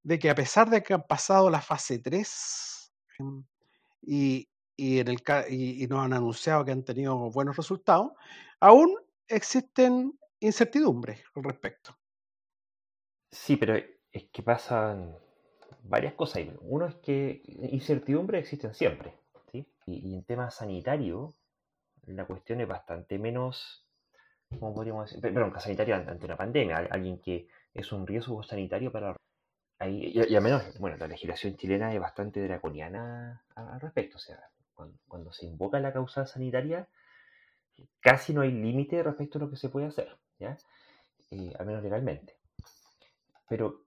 de que a pesar de que han pasado la fase 3, y, en el, y, nos han anunciado que han tenido buenos resultados, aún existen incertidumbres al respecto. Sí, pero es que pasan varias cosas. Uno es que incertidumbres existen siempre. ¿sí? Y, en tema sanitario, la cuestión es bastante menos, ¿cómo podríamos decir? Perdón, sanitario ante una pandemia. Alguien que es un riesgo sanitario para y, al menos, bueno, la legislación chilena es bastante draconiana al respecto. O sea, cuando, se invoca la causa sanitaria, casi no hay límite respecto a lo que se puede hacer, ¿ya? Eh, al menos legalmente. Pero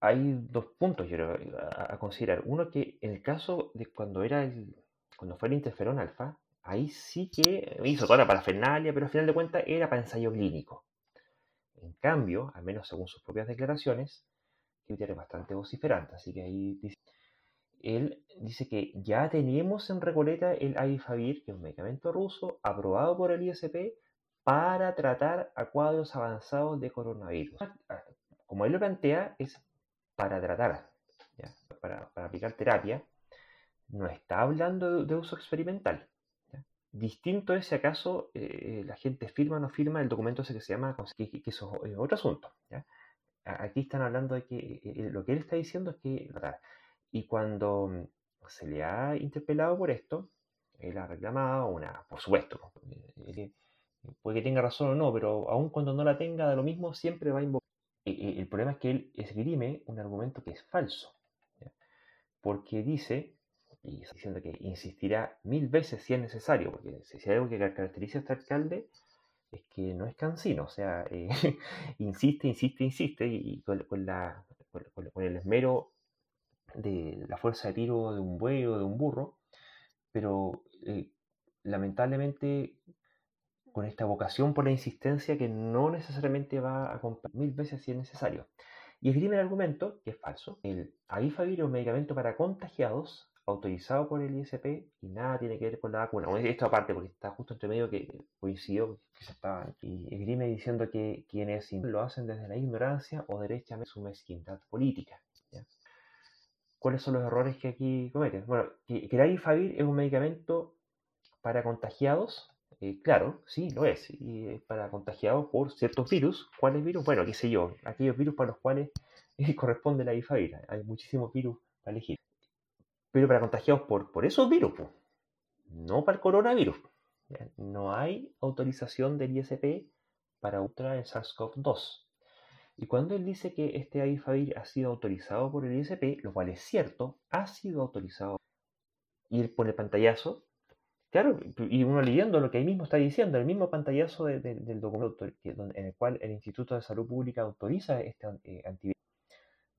hay dos puntos yo a, a, considerar. Uno que en el caso de cuando era el, cuando fue el interferón alfa, ahí sí que hizo toda la parafernalia, pero al final de cuentas era para ensayo clínico. En cambio, al menos según sus propias declaraciones, Twitter es bastante vociferante, así que ahí dice, él dice que ya tenemos en Recoleta el Avifavir, que es un medicamento ruso aprobado por el ISP para tratar a cuadros avanzados de coronavirus. Como él lo plantea, es para tratar, Para, aplicar terapia, no está hablando de, uso experimental. Distinto es si acaso eh, la gente firma o no firma el documento ese que se llama, que, que eso es otro asunto. ¿ya? Aquí están hablando de que eh, eh, lo que él está diciendo es que y cuando mm, se le ha interpelado por esto, él ha reclamado una, por supuesto, eh, puede que tenga razón o no, pero aun cuando no la tenga, de lo mismo, siempre va a invocar. El problema es que él esgrime un argumento que es falso, porque dice, y está diciendo que insistirá mil veces si es necesario, porque si hay algo que caracteriza a este alcalde, es que no es cansino, o sea, eh, insiste, insiste, insiste, y con, la, con, el esmero de la fuerza de tiro de un buey o de un burro, pero eh, lamentablemente con esta vocación por la insistencia que no necesariamente va a acompañar mil veces si es necesario. Y esgrime el argumento, que es falso, el Avifavir es un medicamento para contagiados autorizado por el ISP y nada tiene que ver con la vacuna. Bueno, esto aparte, porque está justo entre medio que coincidió que se estaba y esgrime diciendo que quienes lo hacen desde la ignorancia o derechamente su mezquindad política. ¿Cuáles son los errores que aquí cometen? Bueno, que, que el es un medicamento para contagiados, eh, claro, sí, lo es, y es para contagiados por ciertos virus. ¿Cuáles virus? Bueno, qué sé yo, aquellos virus para los cuales corresponde la IFAVIR. Hay muchísimos virus para elegir pero para contagiados por, esos virus, no para el coronavirus. No hay autorización del ISP para ultra el SARS-CoV-2. Y cuando él dice que este Avifavir ha sido autorizado por el ISP, lo cual es cierto, ha sido autorizado. Y él pone pantallazo Claro, y uno leyendo lo que ahí mismo está diciendo, el mismo pantallazo del documento en el cual el Instituto de Salud Pública autoriza este eh,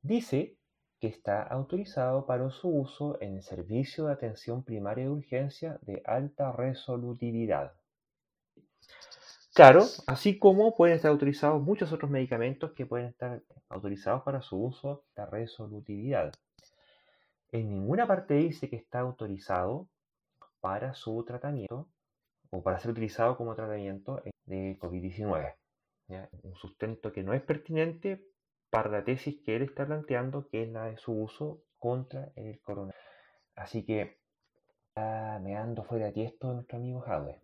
dice que está autorizado para su uso en el servicio de atención primaria de urgencia de alta resolutividad. Claro, así como pueden estar autorizados muchos otros medicamentos que pueden estar autorizados para su uso de resolutividad. En ninguna parte dice que está autorizado para su tratamiento o para ser utilizado como tratamiento de COVID-19. Un sustento que no es pertinente para la tesis que él está planteando, que es la de su uso contra el coronavirus. Así que está meando fuera de tiesto nuestro amigo Jadwe.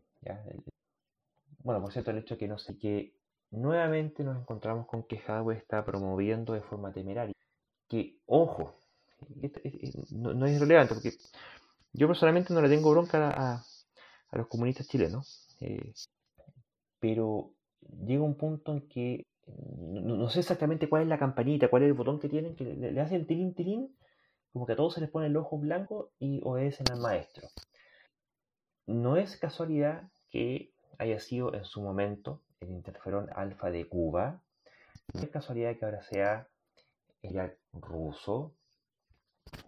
Bueno, por cierto, el hecho que no sé que nuevamente nos encontramos con que Jadwe está promoviendo de forma temeraria. Que, ojo, no, no es relevante porque yo personalmente no le tengo bronca a, los comunistas chilenos, eh, pero llega un punto en que no, sé exactamente cuál es la campanita, cuál es el botón que tienen, que le, hacen tilín tilín, como que a todos se les pone el ojo blanco y obedecen al maestro. No es casualidad que haya sido en su momento el interferón alfa de Cuba, no es casualidad que ahora sea el ruso,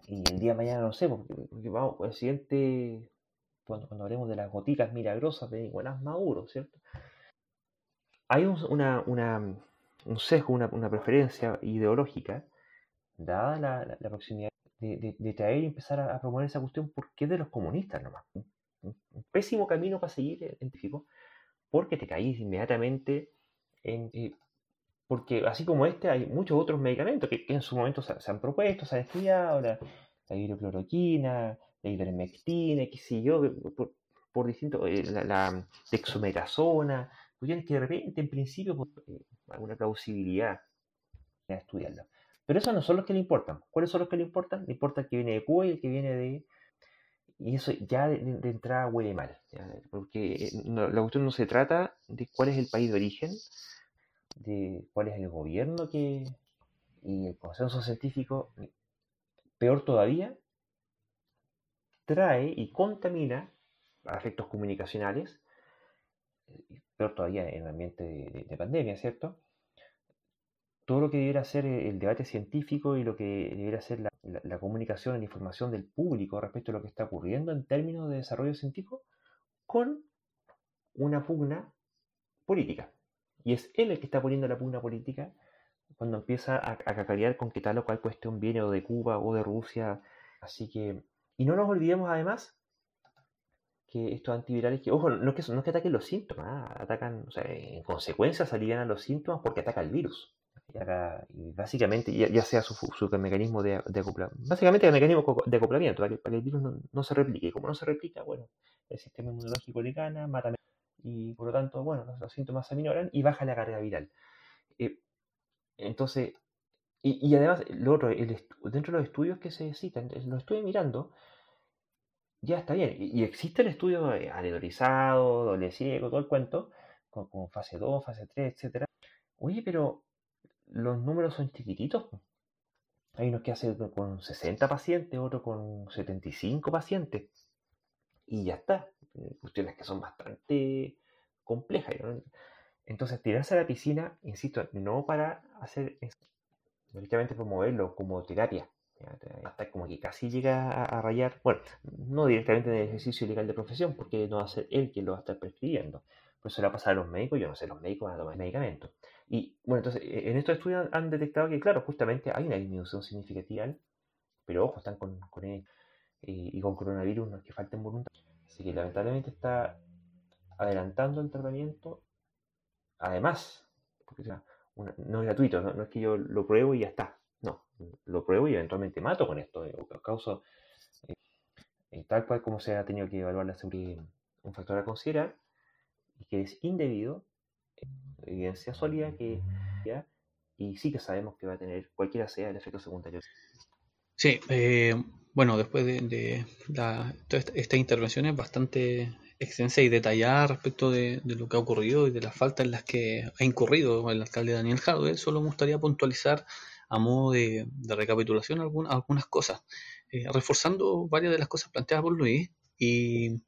y el día de mañana no sé, porque, vamos, el siguiente, cuando, hablemos de las goticas milagrosas de Nicolás Maduro, ¿cierto? Hay un, una, una, un sesgo, una, preferencia ideológica, dada la, la, proximidad de, de, traer y empezar a, promover esa cuestión, porque es de los comunistas nomás. Un, pésimo camino para seguir, eh, identifico, porque te caís inmediatamente en, eh, porque así como este, hay muchos otros medicamentos que, en su momento se, han propuesto, se han estudiado, la, hidrocloroquina, la hidromectina, qué sé yo, por, por distintos, eh, la, la, dexometasona, tienes que de repente, en principio, eh, alguna plausibilidad a estudiarlo. Pero esos no son los que le importan. ¿Cuáles son los que le importan? Le importa el que viene de Cuba y el que viene de... Y eso ya de, entrada huele mal. Porque eh, la cuestión no se trata de cuál es el país de origen, de cuál es el gobierno que y el consenso científico, peor todavía, trae y contamina a efectos comunicacionales, peor todavía en el ambiente de, pandemia, ¿cierto? Todo lo que debiera ser el debate científico y lo que debiera ser la, la comunicación, la información del público respecto a lo que está ocurriendo en términos de desarrollo científico, con una pugna política. Y es él el que está poniendo la pugna política cuando empieza a, a cacarear con que tal o cual cuestión viene o de Cuba o de Rusia. Así que, y no nos olvidemos además que estos antivirales, que, ojo, no es que, no es que ataquen los síntomas, ¿ah? atacan, o sea, en consecuencia se alivian los síntomas porque ataca el virus. Y, básicamente, ya, sea su, su, mecanismo de, de acoplamiento, básicamente el mecanismo de acoplamiento, para que, el virus no, no, se replique. Y como no se replica, bueno, el sistema inmunológico le gana, mata y por lo tanto, bueno, los, síntomas se minoran y baja la carga viral. Eh, entonces, y, además, lo otro, dentro de los estudios que se citan, lo estoy mirando, ya está bien. Y, existe el estudio aleatorizado, doble ciego, todo el cuento, con, fase 2, fase 3, etc. Oye, pero los números son chiquititos. Hay unos que hacen con 60 pacientes, otros con 75 pacientes. Y ya está. Eh, cuestiones que son bastante complejas. Entonces, tirarse a la piscina, insisto, no para hacer, directamente promoverlo como terapia, hasta como que casi llega a, rayar, bueno, no directamente en el ejercicio ilegal de profesión, porque no va a ser él quien lo va a estar prescribiendo. Por eso le va a pasar a los médicos, yo no sé, los médicos van a tomar medicamentos. Y bueno, entonces, e, en estos estudios han detectado que, claro, justamente hay una disminución significativa, pero ojo, están con, con él y, con coronavirus, no es que falten voluntad. Así que lamentablemente está adelantando el tratamiento. Además, porque no es gratuito, no, es que yo lo pruebo y ya está. No, lo pruebo y eventualmente mato con esto, eh, causa eh, eh, tal cual como se ha tenido que evaluar la seguridad, un factor a considerar y que es indebido, evidencia sólida que ya, y sí que sabemos que va a tener cualquiera sea el efecto secundario. Sí, bueno, después de, la, toda esta, intervención es bastante extensa y detallada respecto de, lo que ha ocurrido y de las faltas en las que ha incurrido el alcalde Daniel Jadwe, solo me gustaría puntualizar a modo de, recapitulación algunas, algunas cosas, eh, reforzando varias de las cosas planteadas por Luis y,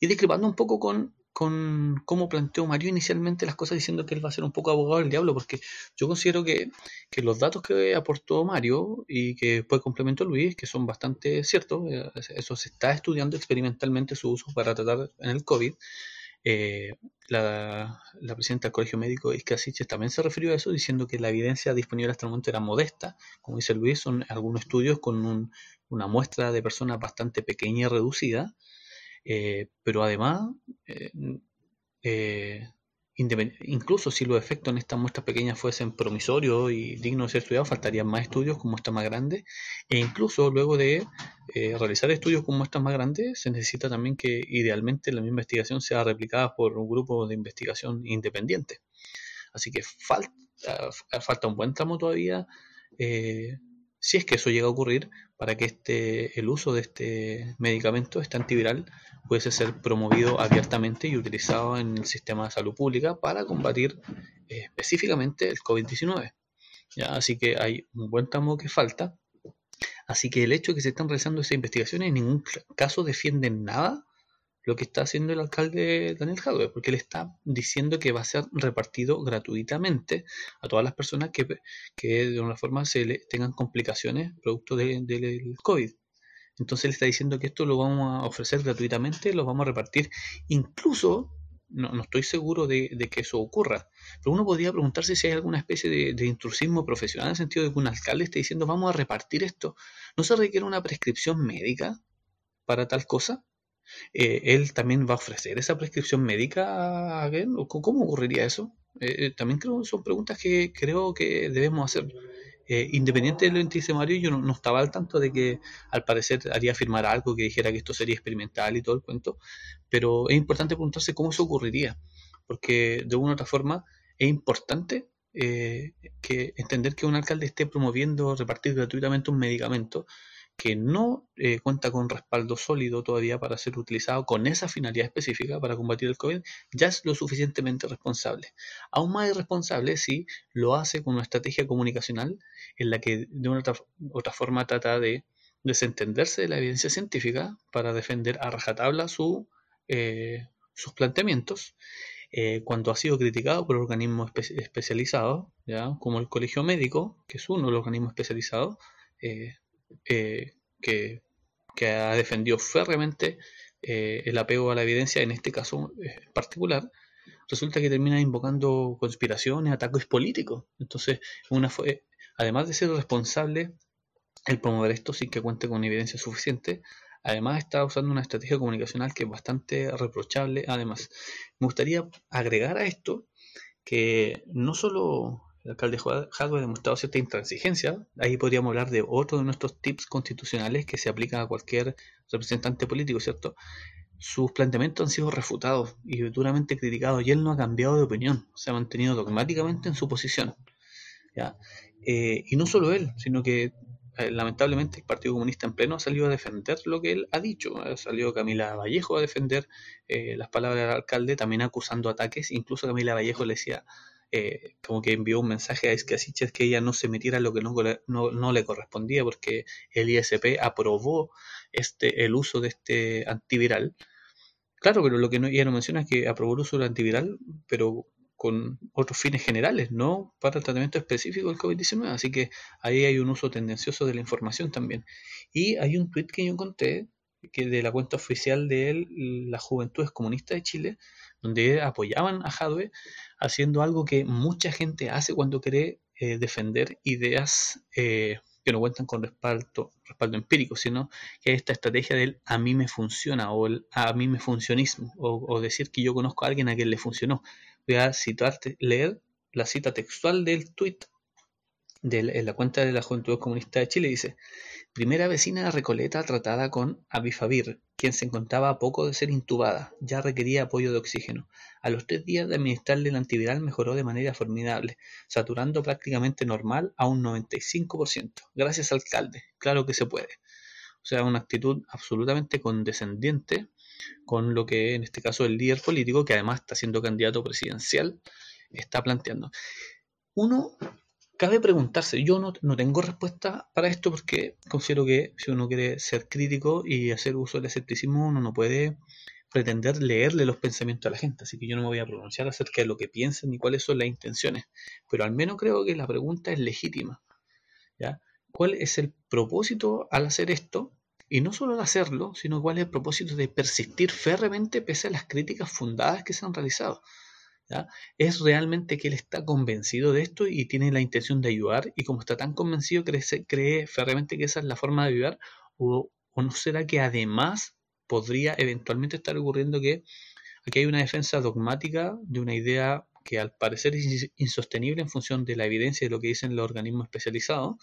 y discrepando un poco con con cómo planteó Mario inicialmente las cosas diciendo que él va a ser un poco abogado del diablo, porque yo considero que, los datos que aportó Mario y que después complementó Luis, que son bastante ciertos, eh, eso se está estudiando experimentalmente su uso para tratar en el COVID. Eh, la, presidenta del Colegio Médico Iscasiches también se refirió a eso, diciendo que la evidencia disponible hasta el momento era modesta. Como dice Luis, son algunos estudios con una muestra de personas bastante pequeña y reducida eh, pero además, eh, eh, incluso si los efectos en estas muestras pequeñas fuesen promisorios y dignos de ser estudiados, faltarían más estudios con muestras más grandes. E incluso luego de realizar estudios con muestras más grandes, se necesita también que idealmente la misma investigación sea replicada por un grupo de investigación independiente. Así que falta, falta un buen tramo todavía, si es que eso llega a ocurrir, para que este, el uso de este medicamento, este antiviral, puede ser promovido abiertamente y utilizado en el sistema de salud pública para combatir eh, específicamente el COVID-19. Así que hay un buen tramo que falta. Así que el hecho de que se están realizando esas investigaciones en ningún caso defienden nada lo que está haciendo el alcalde Daniel Jadwe, porque él está diciendo que va a ser repartido gratuitamente a todas las personas que, de una forma se le tengan complicaciones producto del COVID. Entonces él está diciendo que esto lo vamos a ofrecer gratuitamente, lo vamos a repartir. Incluso, no, estoy seguro de, que eso ocurra, pero uno podría preguntarse si hay alguna especie de, de, intrusismo profesional en el sentido de que un alcalde esté diciendo vamos a repartir esto. ¿No se requiere una prescripción médica para tal cosa? Eh, ¿Él también va a ofrecer esa prescripción médica a? ¿Cómo ocurriría eso? Eh, eh, también creo son preguntas que creo que debemos hacer. Independiente de lo que dice Mario, yo no, estaba al tanto de que al parecer haría firmar algo que dijera que esto sería experimental y todo el cuento, pero es importante preguntarse cómo eso ocurriría, porque de una u otra forma es importante que entender que un alcalde esté promoviendo repartir gratuitamente un medicamento que no eh, cuenta con respaldo sólido todavía para ser utilizado con esa finalidad específica para combatir el COVID, ya es lo suficientemente responsable. Aún más irresponsable si lo hace con una estrategia comunicacional en la que de una otra, forma trata de desentenderse de la evidencia científica para defender a rajatabla su, eh, sus planteamientos. Eh, cuando ha sido criticado por organismos especializados, como el Colegio Médico, que es uno de los organismos especializados, eh, que, ha defendido férreamente eh, el apego a la evidencia, en este caso en particular, resulta que termina invocando conspiraciones, ataques políticos. Entonces, además de ser responsable el promover esto sin que cuente con evidencia suficiente, además está usando una estrategia comunicacional que es bastante reprochable. Además, me gustaría agregar a esto que no solo el alcalde Jadwe ha demostrado cierta intransigencia. Ahí podríamos hablar de otro de nuestros tips constitucionales que se aplican a cualquier representante político, ¿cierto? Sus planteamientos han sido refutados y duramente criticados y él no ha cambiado de opinión, se ha mantenido dogmáticamente en su posición. Eh, y no solo él, sino que eh, lamentablemente el Partido Comunista en pleno ha salido a defender lo que él ha dicho. Ha salido Camila Vallejo a defender eh, las palabras del alcalde, también acusando ataques. Incluso Camila Vallejo le decía, eh, como que envió un mensaje a Escasiches que ella no se metiera lo que no, no, le correspondía porque el ISP aprobó este, el uso de este antiviral. Claro, pero lo que no, ella no menciona es que aprobó el uso del antiviral, pero con otros fines generales, no para el tratamiento específico del COVID-19. Así que ahí hay un uso tendencioso de la información también. Y hay un tweet que yo encontré que de la cuenta oficial de él, la Juventudes Comunistas de Chile, donde apoyaban a Jadwe haciendo algo que mucha gente hace cuando quiere eh, defender ideas eh, que no cuentan con respaldo, respaldo empírico, sino que esta estrategia del a mí me funciona o el a mí me funcionismo, o, decir que yo conozco a alguien a quien le funcionó. Voy a citarte, leer la cita textual del tweet de en la cuenta de la Juventud Comunista de Chile, dice, Primera vecina de Recoleta tratada con Abifavir, quien se encontraba a poco de ser intubada, ya requería apoyo de oxígeno. A los tres días de administrarle el antiviral mejoró de manera formidable, saturando prácticamente normal a un 95%. Gracias alcalde, claro que se puede. O sea, una actitud absolutamente condescendiente con lo que en este caso el líder político, que además está siendo candidato presidencial, está planteando. Uno cabe preguntarse, yo no, no, tengo respuesta para esto porque considero que si uno quiere ser crítico y hacer uso del escepticismo, uno no puede pretender leerle los pensamientos a la gente, así que yo no me voy a pronunciar acerca de lo que piensan ni cuáles son las intenciones, pero al menos creo que la pregunta es legítima. ¿ya? ¿Cuál es el propósito al hacer esto? Y no solo al hacerlo, sino cuál es el propósito de persistir férreamente pese a las críticas fundadas que se han realizado. Es realmente que él está convencido de esto y tiene la intención de ayudar y como está tan convencido cree, cree que esa es la forma de ayudar o, no será que además podría eventualmente estar ocurriendo que aquí hay una defensa dogmática de una idea que al parecer es insostenible en función de la evidencia de lo que dicen los organismos especializados,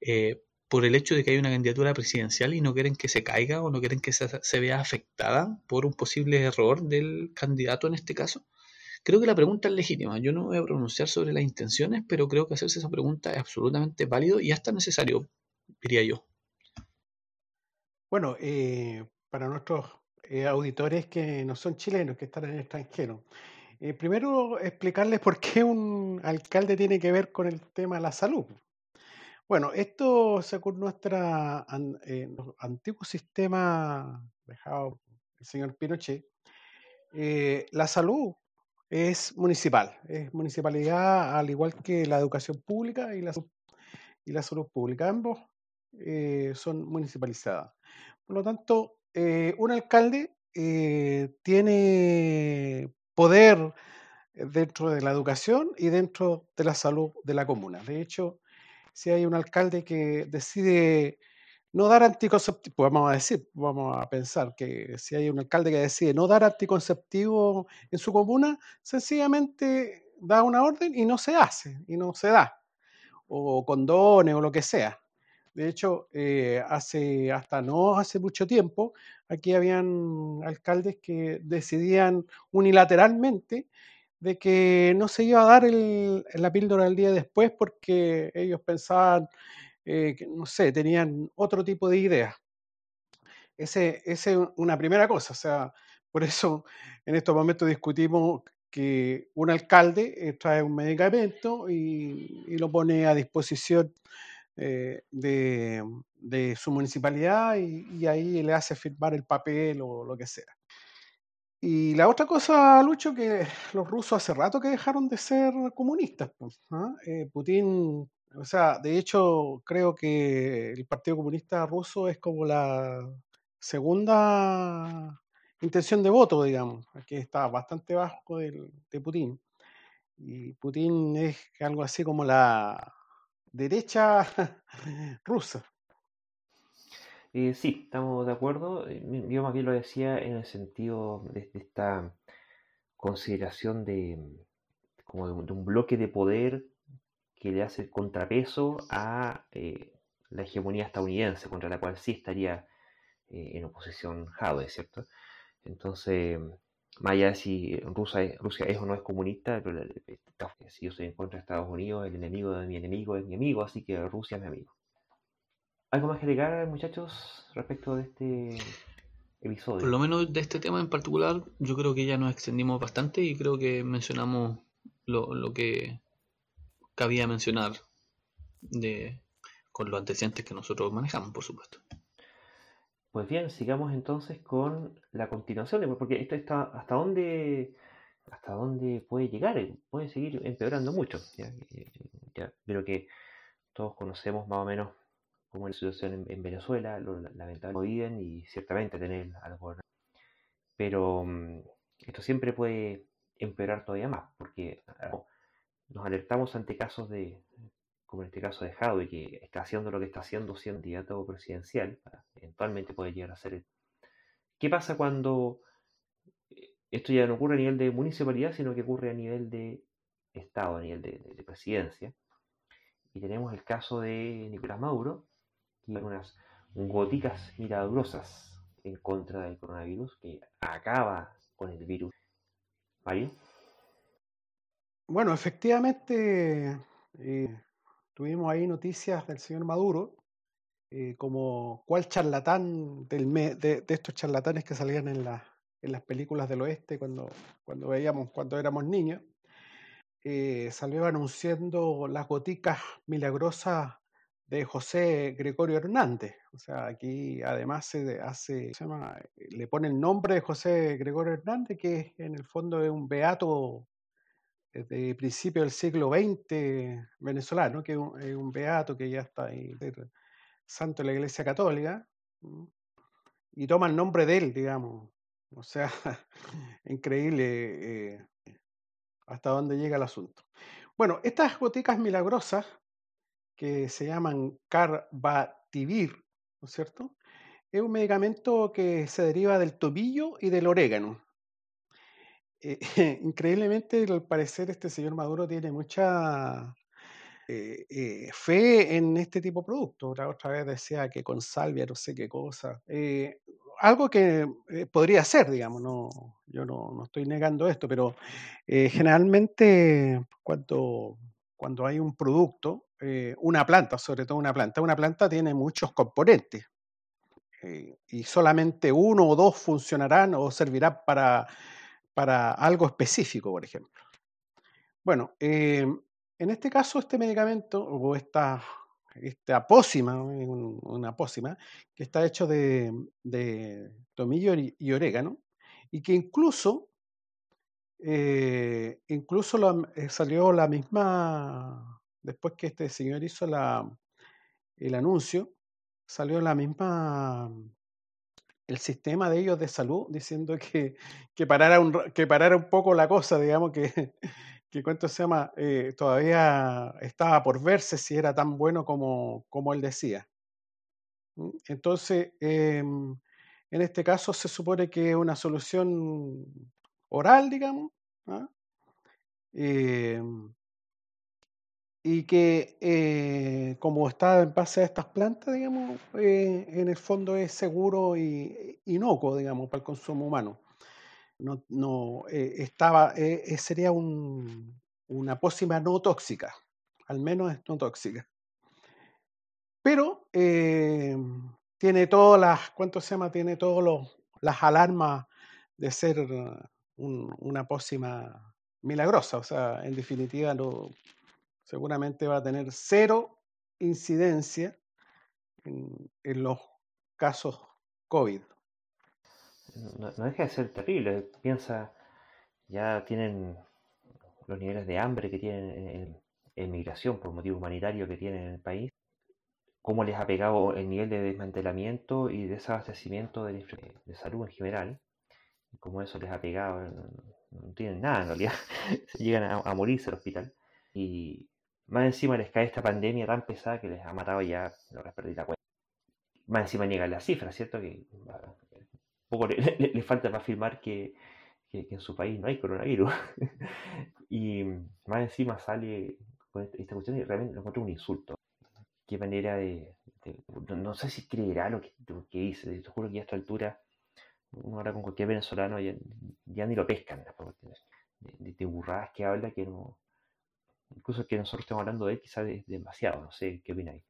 eh, por el hecho de que hay una candidatura presidencial y no quieren que se caiga o no quieren que se, vea afectada por un posible error del candidato en este caso? Creo que la pregunta es legítima. Yo no voy a pronunciar sobre las intenciones, pero creo que hacerse esa pregunta es absolutamente válido y hasta necesario, diría yo. Bueno, eh, para nuestros eh, auditores que no son chilenos, que están en el extranjero, eh, primero explicarles por qué un alcalde tiene que ver con el tema de la salud. Bueno, esto según nuestra eh, antiguo sistema dejado el señor Pinochet, eh, la salud es municipal, es municipalidad al igual que la educación pública y la, y la salud pública. Ambos eh, son municipalizadas. Por lo tanto, eh, un alcalde eh, tiene poder dentro de la educación y dentro de la salud de la comuna. De hecho, si hay un alcalde que decide no dar anticonceptivo, vamos a decir, vamos a pensar que si hay un alcalde que decide no dar anticonceptivo en su comuna, sencillamente da una orden y no se hace, y no se da, o condones o lo que sea. De hecho, eh, hace hasta no hace mucho tiempo, aquí habían alcaldes que decidían unilateralmente de que no se iba a dar el, la píldora el día después porque ellos pensaban, eh, que, no sé, tenían otro tipo de ideas. Ese es una primera cosa, o sea, por eso en estos momentos discutimos que un alcalde eh, trae un medicamento y, y, lo pone a disposición eh, de, de, su municipalidad y, y, ahí le hace firmar el papel o lo que sea. Y la otra cosa, Lucho, que los rusos hace rato que dejaron de ser comunistas. Pues, ¿ah? eh, Putin, o sea, de hecho creo que el Partido Comunista Ruso es como la segunda intención de voto, digamos, que está bastante bajo del, de Putin. Y Putin es algo así como la derecha rusa. Eh, sí, estamos de acuerdo. Eh, yo más bien lo decía en el sentido de, esta consideración de como de un, bloque de poder que le hace contrapeso a eh, la hegemonía estadounidense, contra la cual sí estaría eh, en oposición Jadwe, ¿cierto? Entonces, más allá de si Rusia, Rusia es o no es comunista, pero si yo estoy en contra de Estados Unidos, el enemigo de mi enemigo es mi amigo, así que Rusia es mi amigo. ¿Algo más que agregar, muchachos, respecto de este episodio? Por lo menos de este tema en particular, yo creo que ya nos extendimos bastante y creo que mencionamos lo, lo que cabía mencionar de, con los antecedentes que nosotros manejamos, por supuesto. Pues bien, sigamos entonces con la continuación, porque esto está hasta dónde hasta dónde puede llegar, puede seguir empeorando mucho. ¿ya? Ya, pero que todos conocemos más o menos cómo es la situación en, en Venezuela, lo lamentablemente viven y ciertamente tener algo. Pero um, esto siempre puede empeorar todavía más, porque nos alertamos ante casos de, como en este caso de Jadwe, que está haciendo lo que está haciendo siendo candidato presidencial, eventualmente puede llegar a ser. ¿Qué pasa cuando esto ya no ocurre a nivel de municipalidad, sino que ocurre a nivel de Estado, a nivel de, de, de presidencia? Y tenemos el caso de Nicolás Maduro, que unas goticas milagrosas en contra del coronavirus, que acaba con el virus. Mario. Bueno, efectivamente, eh, tuvimos ahí noticias del señor Maduro, eh, como cuál charlatán del me de, de, estos charlatanes que salían en, la, en, las películas del oeste cuando, cuando veíamos, cuando éramos niños. eh, salió anunciando las goticas milagrosas de José Gregorio Hernández. O sea, aquí además se hace, se llama, le pone el nombre de José Gregorio Hernández, que en el fondo es un beato de principio del siglo XX venezolano, que es un, beato que ya está ahí, santo de la Iglesia Católica, y toma el nombre de él, digamos. O sea, increíble eh, hasta dónde llega el asunto. Bueno, estas goticas milagrosas que se llaman Carbativir, ¿no es cierto? Es un medicamento que se deriva del tomillo y del orégano. Eh, increíblemente, al parecer, este señor Maduro tiene mucha eh, eh, fe en este tipo de productos. La otra vez decía que con salvia, no sé qué cosa. algo que podría ser, digamos, no, yo no, no estoy negando esto, pero generalmente cuando cuando hay un producto, una planta, sobre todo una planta, una planta tiene muchos componentes y solamente uno o dos funcionarán o servirán para, para algo específico, por ejemplo. Bueno, eh, en este caso, este medicamento o esta, esta pócima, una pócima, que está hecho de, tomillo y orégano, y que incluso eh, incluso eh, salió la misma, después que este señor hizo la, el anuncio, salió la misma, el sistema de ellos de salud diciendo que, que, parara, un, que parara un poco la cosa, digamos que, que cuánto se llama, eh, todavía estaba por verse si era tan bueno como, como él decía. ¿Mm? Entonces, em, en este caso se supone que una solución oral, digamos, ¿ah? em, y que eh, como está en base a estas plantas, digamos, eh, en el fondo es seguro y inocuo, digamos, para el consumo humano. No, no eh, estaba, sería una pócima no tóxica, al menos es no tóxica. Pero tiene todas las, ¿cuánto se llama? Tiene todas las alarmas de ser una pócima milagrosa, o sea, en definitiva no, seguramente va a tener cero incidencia en, los casos COVID. No, deja de ser terrible, piensa, ya tienen los niveles de hambre que tienen en, migración por motivo humanitario que tienen en el país, cómo les ha pegado el nivel de desmantelamiento y desabastecimiento de, de salud en general, como eso les ha pegado, no, tienen nada en realidad, llegan a, morirse al hospital. Y más encima les cae esta pandemia tan pesada que les ha matado ya, no les perdí la cuenta. Más encima llegan las cifras, ¿cierto? Que poco le, falta para afirmar que, en su país no hay coronavirus. y más encima sale con esta cuestión y realmente lo encuentro un insulto. Qué manera de, no, sé si creerá lo que, lo que dice. Te juro que a esta altura ahora con cualquier venezolano ya, ni lo pescan de, de, burradas que habla que no incluso que nosotros estamos hablando de él quizás es demasiado no sé qué opináis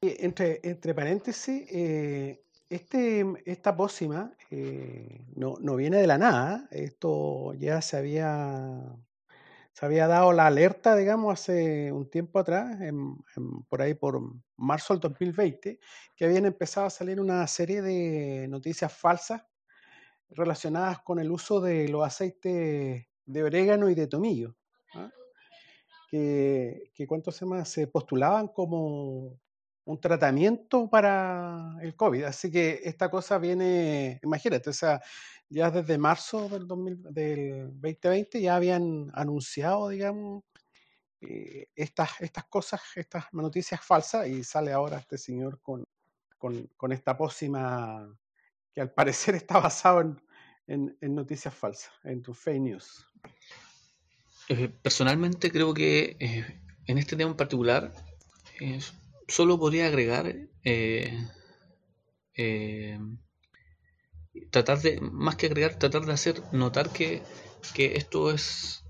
entre, entre paréntesis eh, este, esta pócima eh, no, no, viene de la nada esto ya se había se había dado la alerta, digamos, hace un tiempo atrás, por ahí por marzo del 2020, que habían empezado a salir una serie de noticias falsas relacionadas con el uso de los aceites de orégano y de tomillo, ¿ah? Que, que se, se postulaban como un tratamiento para el COVID. Así que esta cosa viene, imagínate, o sea, ya desde marzo del, 2020 ya habían anunciado, digamos, eh, estas, estas cosas, estas noticias falsas, y sale ahora este señor con, con, esta pócima que al parecer está basado en, en, noticias falsas, en tu fake news. Eh, personalmente creo que eh, en este tema en particular solo podría agregar tratar de, más que agregar, tratar de hacer notar que, que esto es,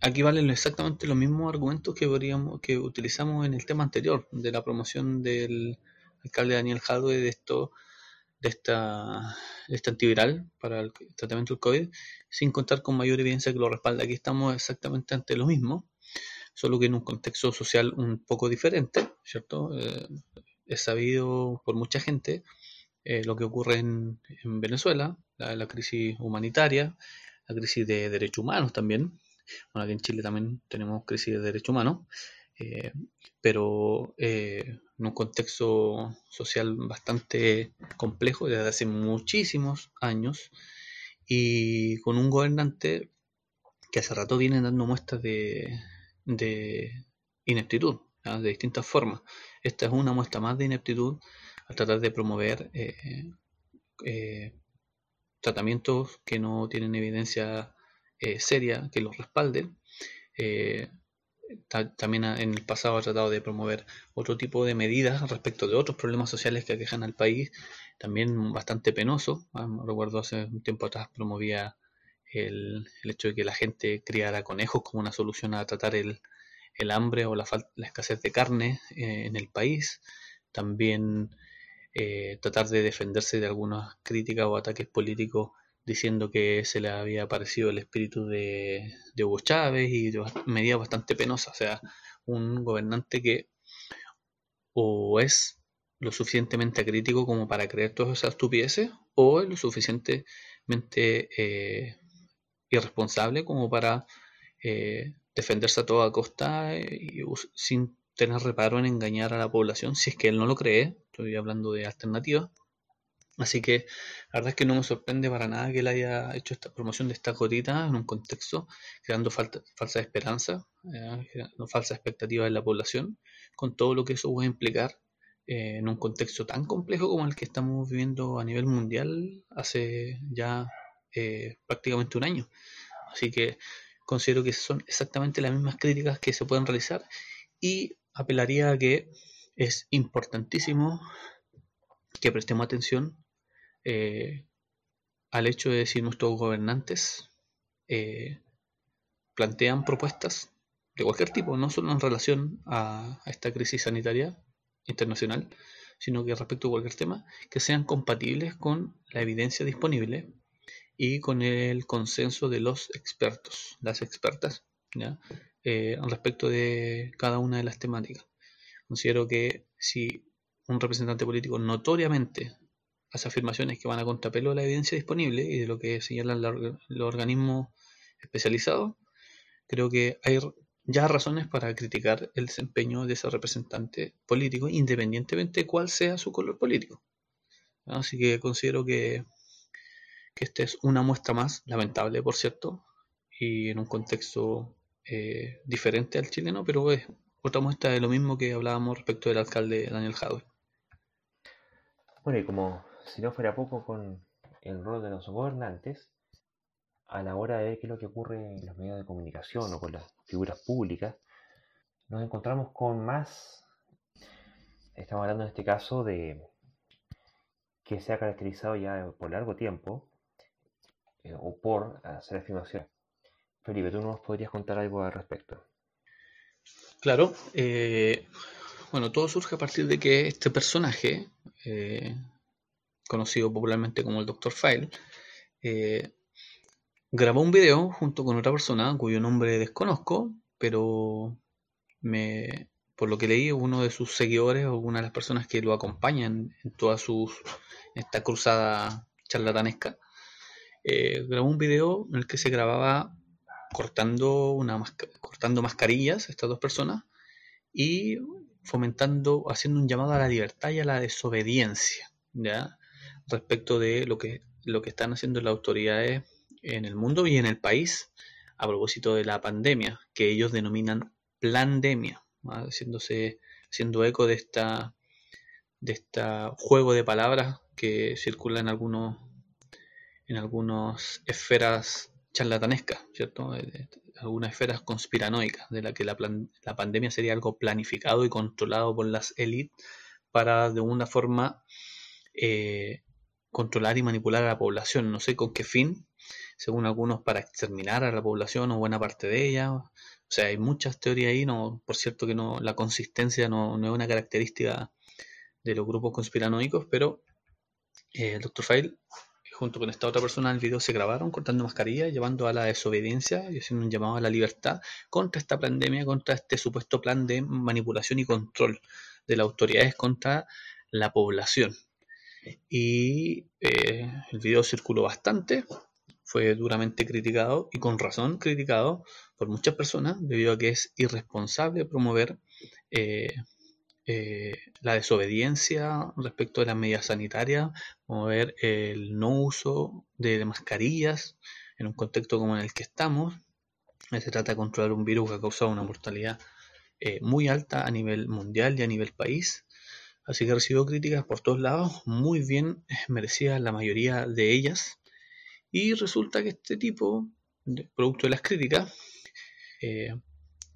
aquí valen exactamente los mismos argumentos que, podríamos, que utilizamos en el tema anterior, de la promoción del alcalde Daniel Jadwe, de esto, de, esta, este antiviral para el tratamiento del COVID, sin contar con mayor evidencia que lo respalda. Aquí estamos exactamente ante lo mismo, solo que en un contexto social un poco diferente, ¿cierto? Eh, es sabido por mucha gente eh, lo que ocurre en, Venezuela, la, crisis humanitaria, la crisis de derechos humanos también. Bueno, aquí en Chile también tenemos crisis de derechos humanos, eh, pero en un contexto social bastante complejo desde hace muchísimos años y con un gobernante que hace rato viene dando muestras de, ineptitud, de distintas formas. Esta es una muestra más de ineptitud al tratar de promover eh, eh, tratamientos que no tienen evidencia eh, seria que los también en el pasado ha tratado de promover otro tipo de medidas respecto de otros problemas sociales que aquejan al país, también bastante penoso. Ah, recuerdo hace un tiempo atrás promovía el, hecho de que la gente criara conejos como una solución a tratar el, hambre o la, la, escasez de carne eh, en el país. También eh, tratar de defenderse de algunas críticas o ataques políticos diciendo que se le había parecido el espíritu de, Hugo Chávez y de medidas bastante penosas. O sea, un gobernante que o es lo suficientemente crítico como para creer todas esas estupideces o es lo suficientemente eh, irresponsable como para eh, defenderse a toda costa eh, y, sin tener reparo en engañar a la población si es que él no lo cree. Estoy hablando de alternativas. Así que la verdad es que no me sorprende para nada que él haya hecho esta promoción de esta gotita en un contexto creando falsa esperanza, eh, falsa expectativa en la población, con todo lo que eso puede implicar en un contexto tan complejo como el que estamos viviendo a nivel mundial hace ya eh, prácticamente un año. Así que considero que son exactamente las mismas críticas que se pueden realizar y apelaría a que es importantísimo que prestemos atención eh, al hecho de decir nuestros gobernantes eh, plantean propuestas de cualquier tipo, no solo en relación a, a esta crisis sanitaria internacional, sino que respecto a cualquier tema, que sean compatibles con la evidencia disponible y con el consenso de los expertos, las expertas, ¿ya? Eh, respecto de cada una de las temáticas. Considero que si un representante político notoriamente hace afirmaciones que van a contrapelo de la evidencia disponible y de lo que señalan los organismos especializados, creo que hay ya razones para criticar el desempeño de ese representante político, independientemente de cuál sea su color político. Así que considero que que esta es una muestra más, lamentable por cierto, y en un contexto eh, diferente al chileno, pero es otra muestra de lo mismo que hablábamos respecto del alcalde Daniel Jadwe. Bueno, y como si no fuera poco con el rol de los gobernantes, a la hora de ver qué es lo que ocurre en los medios de comunicación o con las figuras públicas, nos encontramos con más, estamos hablando en este caso de que se ha caracterizado ya por largo tiempo eh, o por hacer afirmación. Felipe, ¿tú nos podrías contar algo al respecto? Claro, eh, bueno, todo surge a partir de que este personaje, eh, conocido popularmente como el Dr. File, grabó un video junto con otra persona cuyo nombre desconozco, pero me, por lo que leí, uno de sus seguidores o una de las personas que lo acompañan en toda sus, esta cruzada charlatanesca, eh, grabó un video en el que se grababa cortando, una cortando mascarillas, estas dos personas, y fomentando, haciendo un llamado a la libertad y a la desobediencia, ¿ya? Respecto de lo que, lo que están haciendo las autoridades en el mundo y en el país a propósito de la pandemia, que ellos denominan pandemia, haciéndose, haciendo eco de esta de este juego de palabras que circula en algunos en algunas esferas charlatanescas, ¿cierto? Algunas esferas conspiranoicas, de la que la, la, pandemia sería algo planificado y controlado por las élites para de una forma eh, controlar y manipular a la población. No sé con qué fin, según algunos para exterminar a la población o buena parte de ella. O sea, hay muchas teorías ahí, no, por cierto que no, la consistencia no, es una característica de los grupos conspiranoicos, pero eh, el Dr. File, junto con esta otra persona el video, se grabaron cortando mascarillas, llevando a la desobediencia y haciendo un llamado a la libertad contra esta pandemia, contra este supuesto plan de manipulación y control de las autoridades contra la población. Y eh, el video circuló bastante, fue duramente criticado y con razón criticado por muchas personas debido a que es irresponsable promover eh, eh, la desobediencia respecto de las medidas sanitarias, promover el no uso de mascarillas en un contexto como en el que estamos. Se trata de controlar un virus que ha causado una mortalidad muy alta a nivel mundial y a nivel país Así que recibió críticas por todos lados, muy bien merecidas la mayoría de ellas. Y resulta que este tipo, producto de las críticas, eh,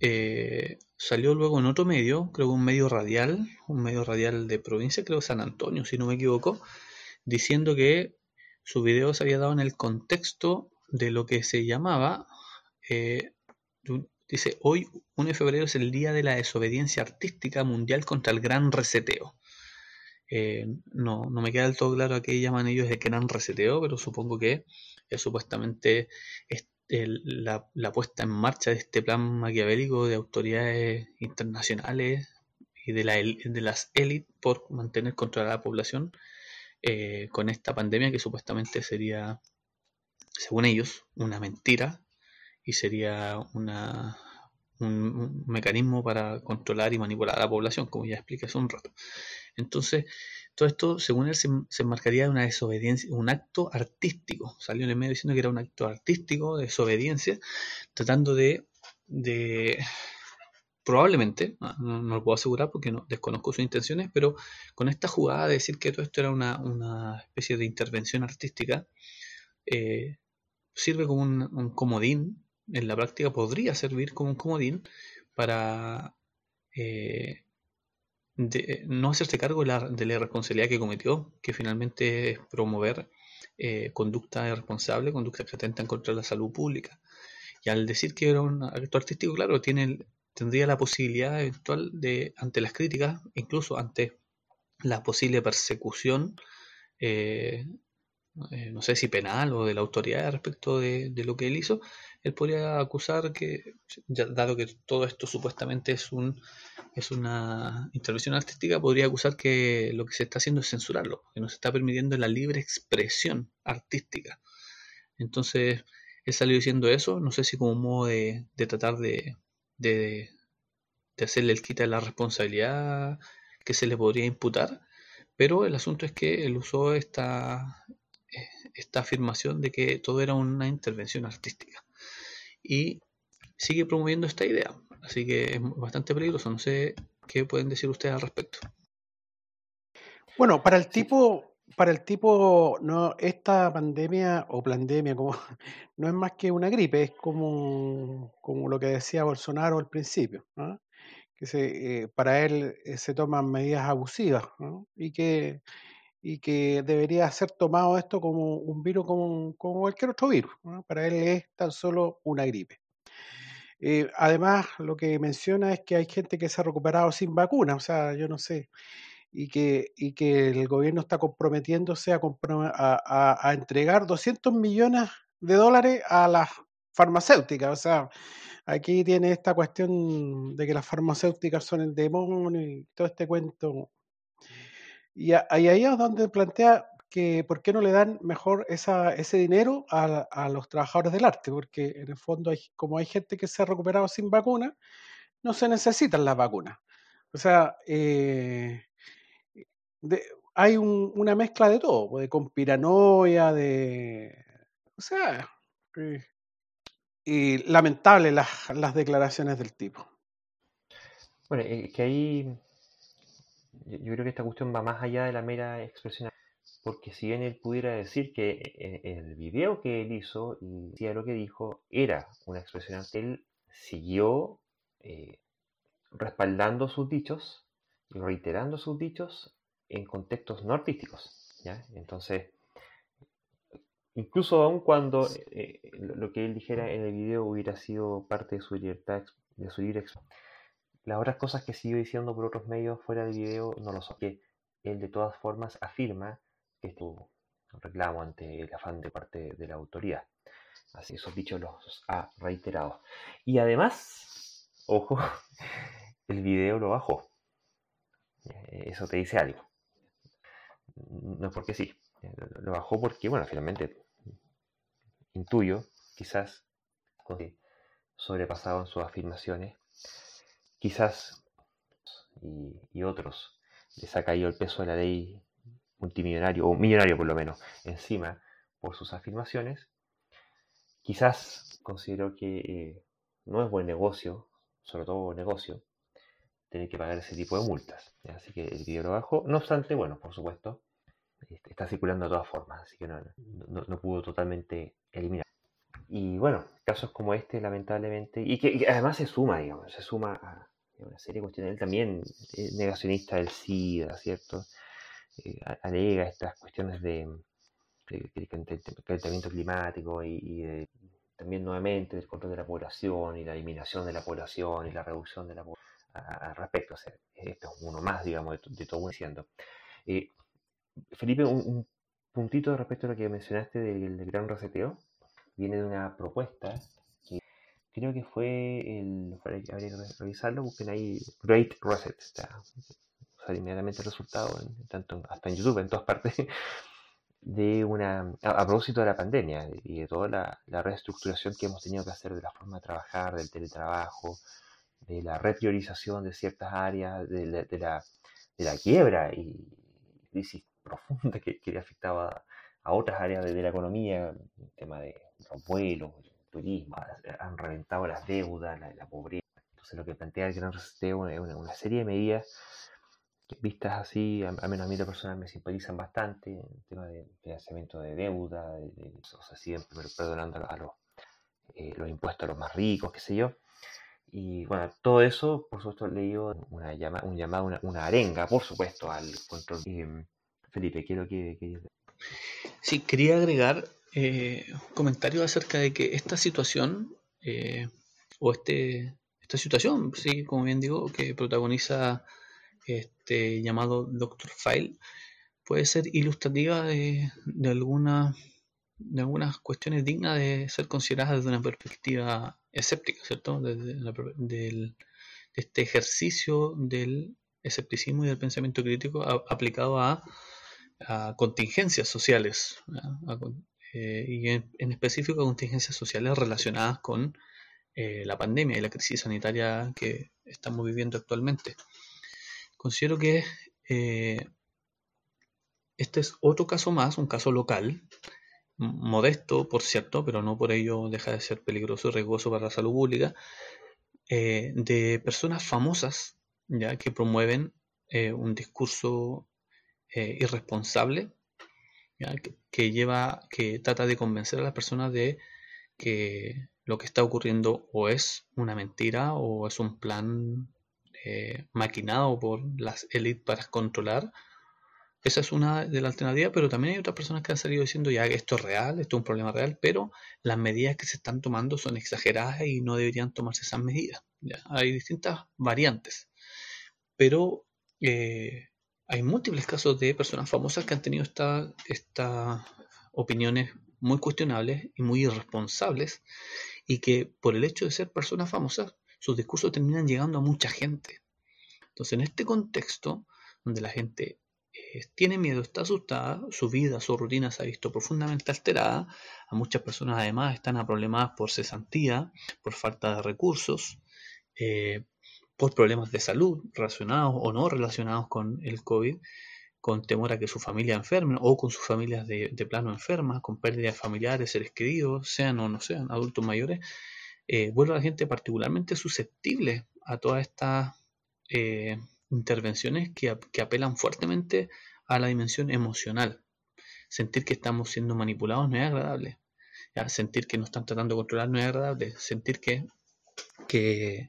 eh, salió luego en otro medio, creo que un medio radial, un medio radial de provincia, creo San Antonio, si no me equivoco, diciendo que su video se había dado en el contexto de lo que se llamaba, eh, dice, hoy 1 de febrero es el Día de la Desobediencia Artística Mundial contra el Gran Reseteo. Eh, no, no me queda del todo claro a qué llaman ellos de gran reseteo, pero supongo que es supuestamente la, puesta en marcha de este plan maquiavélico de autoridades internacionales y de, la, de las élites por mantener controlada la población eh, con esta pandemia que supuestamente sería, según ellos, una mentira y sería una, un, mecanismo para controlar y manipular a la población, como ya expliqué hace un rato. Entonces, todo esto, según él, se, enmarcaría de una desobediencia, un acto artístico. Salió en el medio diciendo que era un acto artístico de desobediencia, tratando de, probablemente, no, lo puedo asegurar porque no desconozco sus intenciones, pero con esta jugada de decir que todo esto era una, especie de intervención artística, eh, sirve como un, comodín, en la práctica podría servir como un comodín para eh, de no hacerse cargo de la, de la, responsabilidad que cometió, que finalmente es promover eh, conducta irresponsable, conductas que atentan contra la salud pública. Y al decir que era un acto artístico, claro, tiene, tendría la posibilidad eventual de, ante las críticas, incluso ante la posible persecución, eh, eh, no sé si penal o de la autoridad respecto de, lo que él hizo, él podría acusar que, dado que todo esto supuestamente es, un, es una intervención artística, podría acusar que lo que se está haciendo es censurarlo, que no se está permitiendo la libre expresión artística. Entonces, él salió diciendo eso, no sé si como modo de, tratar de hacerle el quita de la responsabilidad que se le podría imputar, pero el asunto es que él usó esta, esta afirmación de que todo era una intervención artística y sigue promoviendo esta idea. Así que es bastante peligroso. No sé qué pueden decir ustedes al respecto. Bueno, para el tipo, para el tipo, no, esta pandemia o pandemia como no es más que una gripe, es como, como lo que decía Bolsonaro al principio, que se, eh, para él eh, se toman medidas abusivas y que y que debería ser tomado esto como un virus como, cualquier otro virus. Para él es tan solo una gripe. Eh, además, lo que menciona es que hay gente que se ha recuperado sin vacuna, o sea, yo no sé, y que, y que el gobierno está comprometiéndose a, a, entregar 200 millones de dólares a las farmacéuticas, o sea, aquí tiene esta cuestión de que las farmacéuticas son el demonio y todo este cuento y ahí es donde plantea que por qué no le dan mejor esa, ese dinero a, a, los trabajadores del arte, porque en el fondo, hay, como hay gente que se ha recuperado sin vacuna, no se necesitan las vacunas. O sea, eh, hay una mezcla de todo, pues, de conspiranoia, de... O sea, eh, y lamentable las, las declaraciones del tipo. Bueno, que ahí yo creo que esta cuestión va más allá de la mera expresión, porque si bien él pudiera decir que eh, el video que él hizo y decía lo que dijo era una expresión, él siguió eh, respaldando sus dichos y reiterando sus dichos en contextos no artísticos. ¿ya? Entonces, incluso aun cuando eh, lo que él dijera en el video hubiera sido parte de su libertad, de su libre expresión, las otras cosas que sigo diciendo por otros medios fuera de video no lo son. Que él de todas formas afirma este reclamo ante el afán de parte de la autoridad. Así esos dichos los ha reiterado. Y además, ojo, el video lo bajó. Eh, eso te dice algo. No es porque sí. Lo bajó porque, bueno, finalmente intuyo, quizás sobrepasado en sus afirmaciones, quizás y, otros les ha caído el peso de la ley multimillonario, o millonario por lo menos, encima por sus afirmaciones, quizás considero que eh, no es buen negocio, sobre todo negocio, tener que pagar ese tipo de multas. Así que el video lo bajó. No obstante, bueno, por supuesto, este, está circulando de todas formas, así que no, no, pudo totalmente eliminar. Y bueno, casos como este, lamentablemente, y que, además se suma, digamos, se suma a, una serie de cuestiones. Él también es negacionista del SIDA, ¿cierto? Eh, alega estas cuestiones de, calentamiento climático y, también nuevamente del control de la población y la eliminación de la población y la reducción de la población al respecto. esto es uno más, digamos, de, todo diciendo. Eh, Felipe, un, puntito respecto a lo que mencionaste del, gran reseteo. Viene de una propuesta creo que fue el. Habría que revisarlo, busquen ahí Great Reset. Está, inmediatamente el resultado, tanto hasta en YouTube, en todas partes, de una. A, propósito de la pandemia y de toda la, reestructuración que hemos tenido que hacer de la forma de trabajar, del teletrabajo, de la repriorización de ciertas áreas, de la, de la, quiebra y crisis profunda que, que afectaba a otras áreas de, la economía, el tema de los vuelos, el turismo, han reventado las deudas, la, pobreza. Entonces lo que plantea el Gran Resisteo es una, serie de medidas que vistas así, al menos a mí de personas me simpatizan bastante, el tema de financiamiento de deuda, de, o sea, siempre perdonando a los, eh, los impuestos a los más ricos, qué sé yo. Y bueno, todo eso, por supuesto, leído una llama, un llamado, una, arenga, por supuesto, al control. Eh, Felipe, quiero que, que... Sí, quería agregar eh, comentarios acerca de que esta situación, eh, o este, esta situación, sí, como bien digo, que protagoniza este llamado Doctor File, puede ser ilustrativa de, de, alguna, de algunas cuestiones dignas de ser consideradas desde una perspectiva escéptica, ¿cierto? Desde del, de este ejercicio del escepticismo y del pensamiento crítico aplicado a, contingencias sociales, eh, y en, específico a contingencias sociales relacionadas con eh, la pandemia y la crisis sanitaria que estamos viviendo actualmente. Considero que eh, este es otro caso más, un caso local, modesto, por cierto, pero no por ello deja de ser peligroso y riesgoso para la salud pública, eh, de personas famosas ya que promueven un discurso eh, Que, lleva, que trata de convencer a las personas de que lo que está ocurriendo o es una mentira o es un plan maquinado por las élites para controlar esa es una de las alternativas, pero también hay otras personas que han salido diciendo ya esto es real, esto es un problema real, pero las medidas que se están tomando son exageradas y no deberían tomarse esas medidas. Hay distintas variantes, pero eh, hay múltiples casos de personas famosas que han tenido estas opiniones muy cuestionables y muy irresponsables y que por el hecho de ser personas famosas, sus discursos terminan llegando a mucha gente. Entonces, en este contexto, donde la gente eh, tiene miedo, está asustada, su vida, su rutina se ha visto profundamente alterada. A muchas personas además están problemadas por cesantía, por falta de recursos, eh, por problemas de salud relacionados o no relacionados con el COVID, con temor a que su familia enferme o con sus familias de, plano enfermas, con pérdidas familiares, seres queridos, sean o no sean adultos mayores, eh, vuelve a la gente particularmente susceptible a todas estas intervenciones que, apelan fuertemente a la dimensión emocional. Sentir que estamos siendo manipulados no es agradable. Sentir que nos están tratando de controlar no es agradable. Sentir que, que,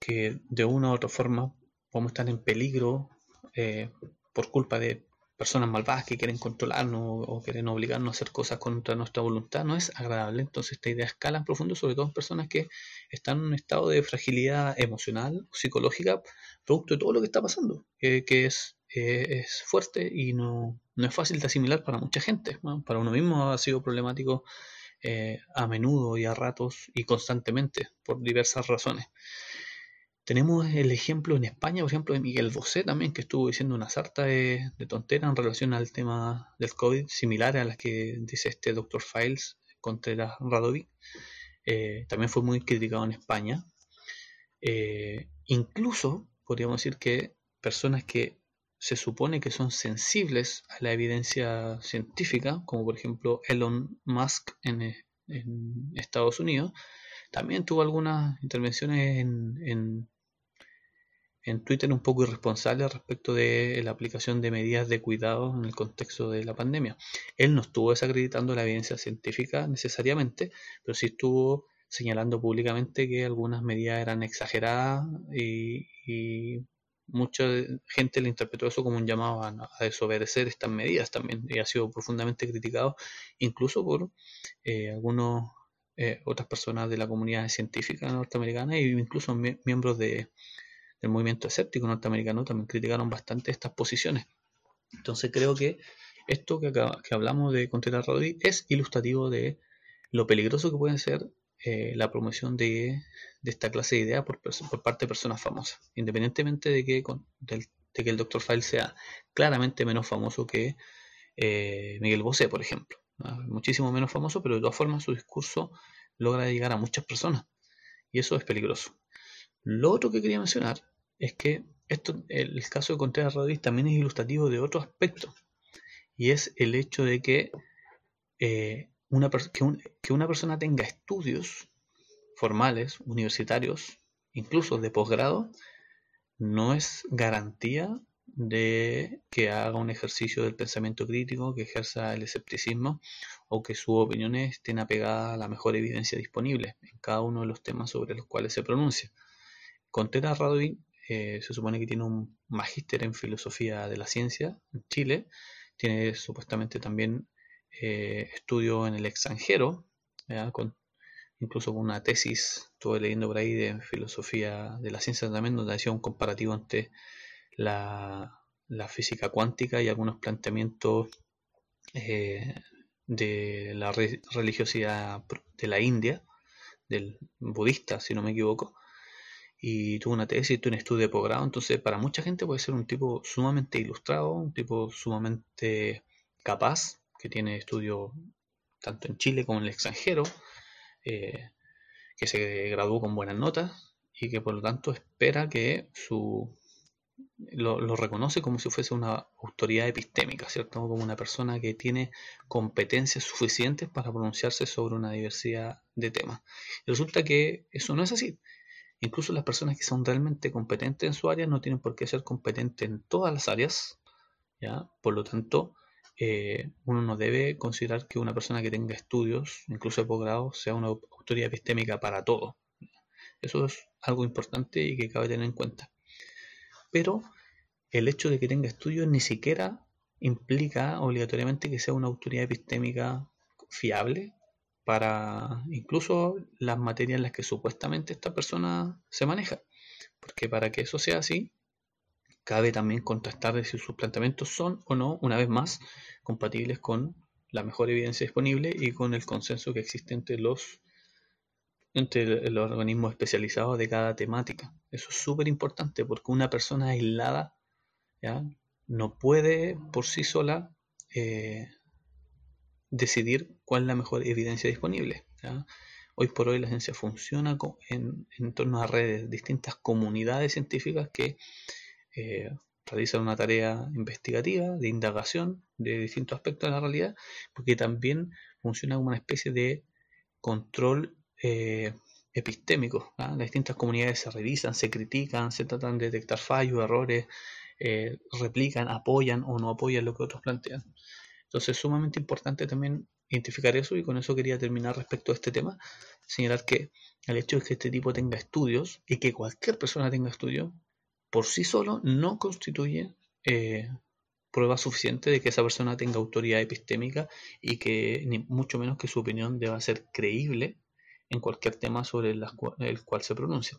de una u otra forma podemos estar en peligro eh, por culpa de personas malvadas que quieren controlarnos o quieren obligarnos a hacer cosas contra nuestra voluntad no es agradable. Entonces esta idea escala en profundo, sobre todo en personas que están en un estado de fragilidad emocional psicológica, producto de todo lo que está pasando, que es eh, es fuerte y no, no, es fácil de asimilar para mucha gente. Para uno mismo ha sido problemático eh, a menudo y a ratos y constantemente por diversas razones. Tenemos el ejemplo en España, por ejemplo, de Miguel Bosé también, que estuvo diciendo una sarta de, de tonteras en relación al tema del COVID, similar a las que dice este doctor Files Contreras Radovic. Eh, también fue muy criticado en España. Eh, incluso podríamos decir que personas que se supone que son sensibles a la evidencia científica, como por ejemplo Elon Musk en, Estados Unidos, también tuvo algunas intervenciones en, en Twitter un poco irresponsable respecto de la aplicación de medidas de cuidado en el contexto de la pandemia. Él no estuvo desacreditando la evidencia científica necesariamente, pero sí estuvo señalando públicamente que algunas medidas eran exageradas y, mucha gente le interpretó eso como un llamado a, desobedecer estas medidas también y ha sido profundamente criticado incluso por eh, algunos eh, otras personas de la comunidad científica norteamericana e incluso miembros de, del movimiento escéptico norteamericano también criticaron bastante estas posiciones. Entonces creo que esto que, que hablamos de Contreras Rodríguez es ilustrativo de lo peligroso que puede ser eh, la promoción de, esta clase de ideas por, parte de personas famosas, independientemente de que, de que el Dr. File sea claramente menos famoso que eh, Miguel Bosé, por ejemplo. Muchísimo menos famoso, pero de todas formas su discurso logra llegar a muchas personas. Y eso es peligroso. Lo otro que quería mencionar es que esto, el caso de Contreras Rodríguez también es ilustrativo de otro aspecto, y es el hecho de que, eh, una, que, una persona tenga estudios formales, universitarios, incluso de posgrado, no es garantía de que haga un ejercicio del pensamiento crítico, que ejerza el escepticismo o que sus opiniones estén apegadas a la mejor evidencia disponible en cada uno de los temas sobre los cuales se pronuncia. Contreras Radovin eh, se supone que tiene un magíster en filosofía de la ciencia en Chile, tiene supuestamente también eh, estudio en el extranjero, incluso con una tesis, estuve leyendo por ahí de filosofía de la ciencia también, donde hacía un comparativo entre la, física cuántica y algunos planteamientos eh, de la religiosidad de la India, del budista, si no me equivoco, y tuvo una tesis, tuvo un estudio de posgrado, entonces para mucha gente puede ser un tipo sumamente ilustrado, un tipo sumamente capaz, que tiene estudios tanto en Chile como en el extranjero, eh, que se graduó con buenas notas y que por lo tanto espera que su lo, lo, reconoce como si fuese una autoridad epistémica, ¿cierto? Como una persona que tiene competencias suficientes para pronunciarse sobre una diversidad de temas. Y resulta que eso no es así. Incluso las personas que son realmente competentes en su área no tienen por qué ser competentes en todas las áreas. ¿ya? Por lo tanto, eh, uno no debe considerar que una persona que tenga estudios, incluso de posgrado, sea una autoridad epistémica para todo. Eso es algo importante y que cabe tener en cuenta. Pero el hecho de que tenga estudios ni siquiera implica obligatoriamente que sea una autoridad epistémica fiable para incluso las materias en las que supuestamente esta persona se maneja. Porque para que eso sea así, cabe también contrastar si sus planteamientos son o no, una vez más, compatibles con la mejor evidencia disponible y con el consenso que existe entre los entre los organismos especializados de cada temática. Eso es súper importante porque una persona aislada ¿ya? no puede por sí sola eh, decidir cuál es la mejor evidencia disponible. Hoy por hoy la ciencia funciona en, torno a redes, distintas comunidades científicas que eh, realizan una tarea investigativa, de indagación de distintos aspectos de la realidad, porque también funciona como una especie de control eh, epistémico. Las distintas comunidades se revisan, se critican, se tratan de detectar fallos, errores, eh, replican, apoyan o no apoyan lo que otros plantean. Entonces es sumamente importante también identificar eso y con eso quería terminar respecto a este tema, señalar que el hecho de que este tipo tenga estudios y que cualquier persona tenga estudios, por sí solo no constituye eh, prueba suficiente de que esa persona tenga autoridad epistémica y que ni mucho menos que su opinión deba ser creíble en cualquier tema sobre el cual se pronuncia.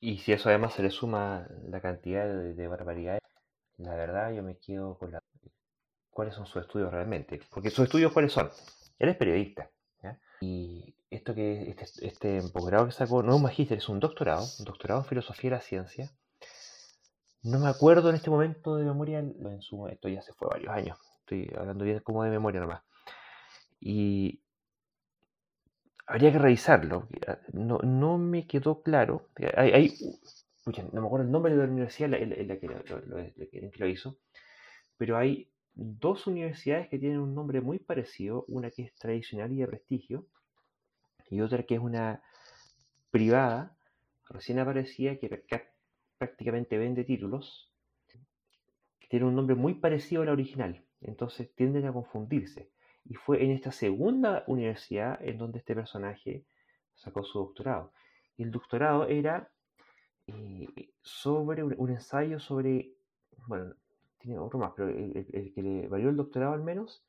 Y si eso además se le suma la cantidad de, barbaridades la verdad yo me quedo con la... cuáles son sus estudios realmente. Porque sus estudios cuáles son. Él es periodista. Y esto que este, este posgrado que sacó no es un magíster, es un doctorado, un doctorado en filosofía de la ciencia. No me acuerdo en este momento de memoria, en su, esto ya se fue varios años, estoy hablando bien como de memoria nomás. Y habría que revisarlo, no, no me quedó claro. Hay, hay no me acuerdo el nombre de la universidad en la, que, lo, hizo, pero hay dos universidades que tienen un nombre muy parecido, una que es tradicional y de prestigio, y otra que es una privada, recién aparecía, que prácticamente vende títulos, que tiene un nombre muy parecido a la original, entonces tienden a confundirse. Y fue en esta segunda universidad en donde este personaje sacó su doctorado. Y el doctorado era eh, sobre un, ensayo sobre, bueno, tiene otro más, pero el, que le valió el doctorado al menos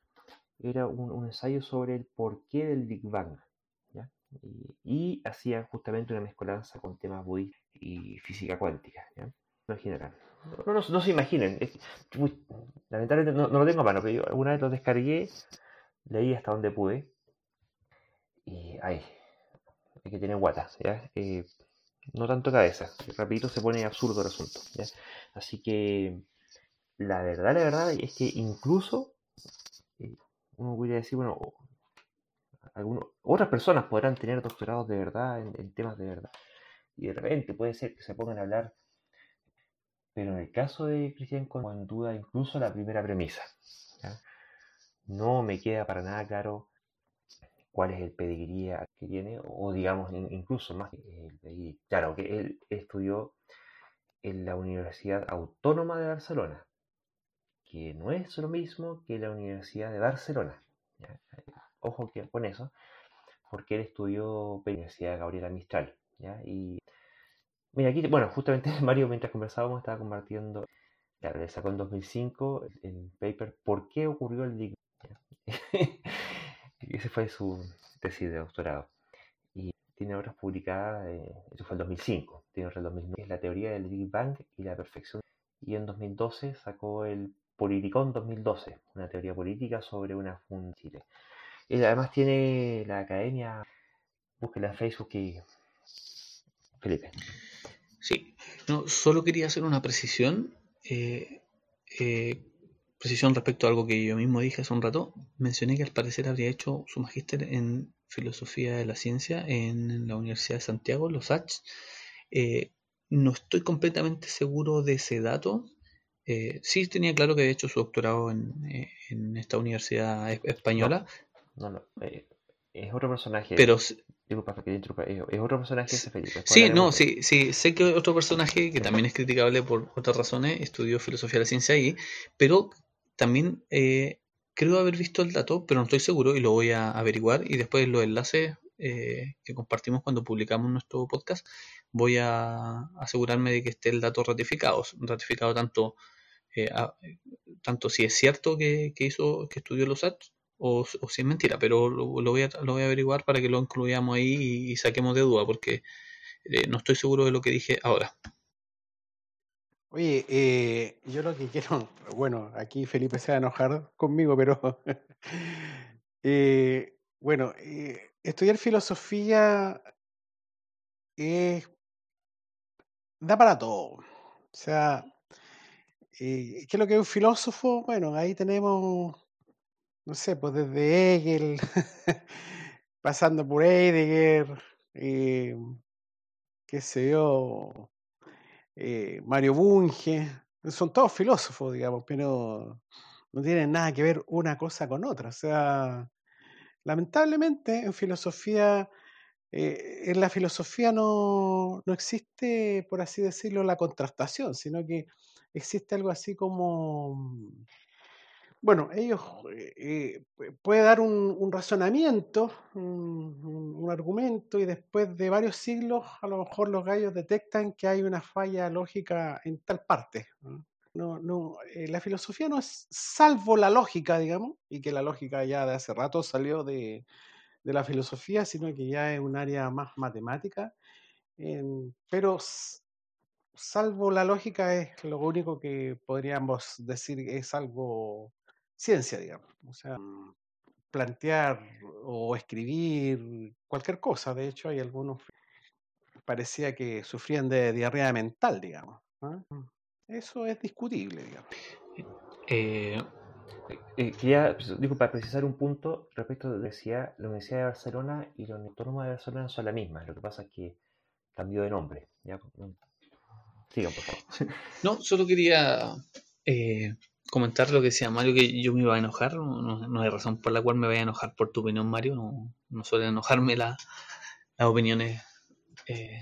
era un, ensayo sobre el porqué del Big Bang. Y, hacía justamente una mezcolanza con temas budistas y física cuántica. ¿ya? No general. No, no, se imaginen. lamentablemente no, lo tengo a mano, pero yo alguna vez lo descargué, leí hasta donde pude. Y ay, hay que tener guatas. ¿ya? Eh, no tanto cabeza. Rapidito se pone absurdo el asunto. Así que la verdad, la verdad es que incluso eh, uno podría decir, bueno, algunos, otras personas podrán tener doctorados de verdad en, temas de verdad. Y de repente puede ser que se pongan a hablar. Pero en el caso de Cristian, como en duda incluso la primera premisa. No me queda para nada claro cuál es el pedigrí que tiene, o digamos incluso más el. Claro, que él estudió en la Universidad Autónoma de Barcelona, que no es lo mismo que la Universidad de Barcelona. Ojo que con eso, porque él estudió en la Universidad Gabriela Mistral. Y mira, aquí, bueno, justamente Mario, mientras conversábamos, estaba compartiendo, claro, le sacó en 2005 el, paper ¿Por qué ocurrió el Big ese fue su tesis de doctorado. Y tiene obras publicadas, eh, eso fue en 2005, tiene otra en 2009, es la teoría del Big Bang y la perfección. Y en 2012 sacó el Politicón 2012, una teoría política sobre una funda Chile. Además tiene la academia, búsquela en Facebook y... Felipe. Sí, no, solo quería hacer una precisión. Eh, eh, precisión respecto a algo que yo mismo dije hace un rato, mencioné que al parecer habría hecho su magíster en filosofía de la ciencia en la Universidad de Santiago, los H. Eh, no estoy completamente seguro de ese dato. Eh, sí tenía claro que había hecho su doctorado en, eh, esta universidad española. No, no, es otro personaje. Pero Disculpa es otro personaje ese Felipe. Sí, no, sí, sí, sé que otro personaje que también es criticable por otras razones, estudió filosofía de la ciencia ahí, pero también eh, creo haber visto el dato, pero no estoy seguro y lo voy a averiguar. Y después los enlaces eh, que compartimos cuando publicamos nuestro podcast, voy a asegurarme de que esté el dato ratificado. Ratificado tanto, eh, tanto si es cierto que, hizo, que estudió los ads o, si es mentira, pero lo, voy a, lo voy a averiguar para que lo incluyamos ahí y, saquemos de duda, porque no estoy seguro de lo que dije ahora. Oye, eh, yo lo que quiero, bueno, aquí Felipe se va a enojar conmigo, pero eh, bueno, eh, estudiar filosofía da para todo. O sea, ¿qué es lo que es un filósofo? Bueno, ahí tenemos, no sé, pues desde Hegel, pasando por Heidegger, qué sé yo, eh, Mario Bunge, son todos filósofos, digamos, pero no tienen nada que ver una cosa con otra. O sea, lamentablemente en filosofía, eh, en la filosofía no, no existe, por así decirlo, la contrastación, sino que existe algo así como bueno, ellos eh, eh puede dar un, razonamiento, un, argumento, y después de varios siglos, a lo mejor los gallos detectan que hay una falla lógica en tal parte. No, no, eh, la filosofía no es salvo la lógica, digamos, y que la lógica ya de hace rato salió de, la filosofía, sino que ya es un área más matemática, pero salvo la lógica, es lo único que podríamos decir es algo ciencia, digamos. O sea, mm, plantear o escribir cualquier cosa. De hecho, hay algunos parecía que sufrían de diarrea mental, digamos. ¿ah? Eso es discutible, digamos. Eh, eh, quería, pues, digo, para precisar un punto respecto de decía, la Universidad de Barcelona y la Autónoma de Barcelona son la misma. Lo que pasa es que cambió de nombre. ¿ya? Sigan, por favor. No, solo quería eh, comentar lo que decía Mario, que yo me iba a enojar. No, hay razón por la cual me vaya a enojar por tu opinión, Mario. No, no suele enojarme las opiniones eh,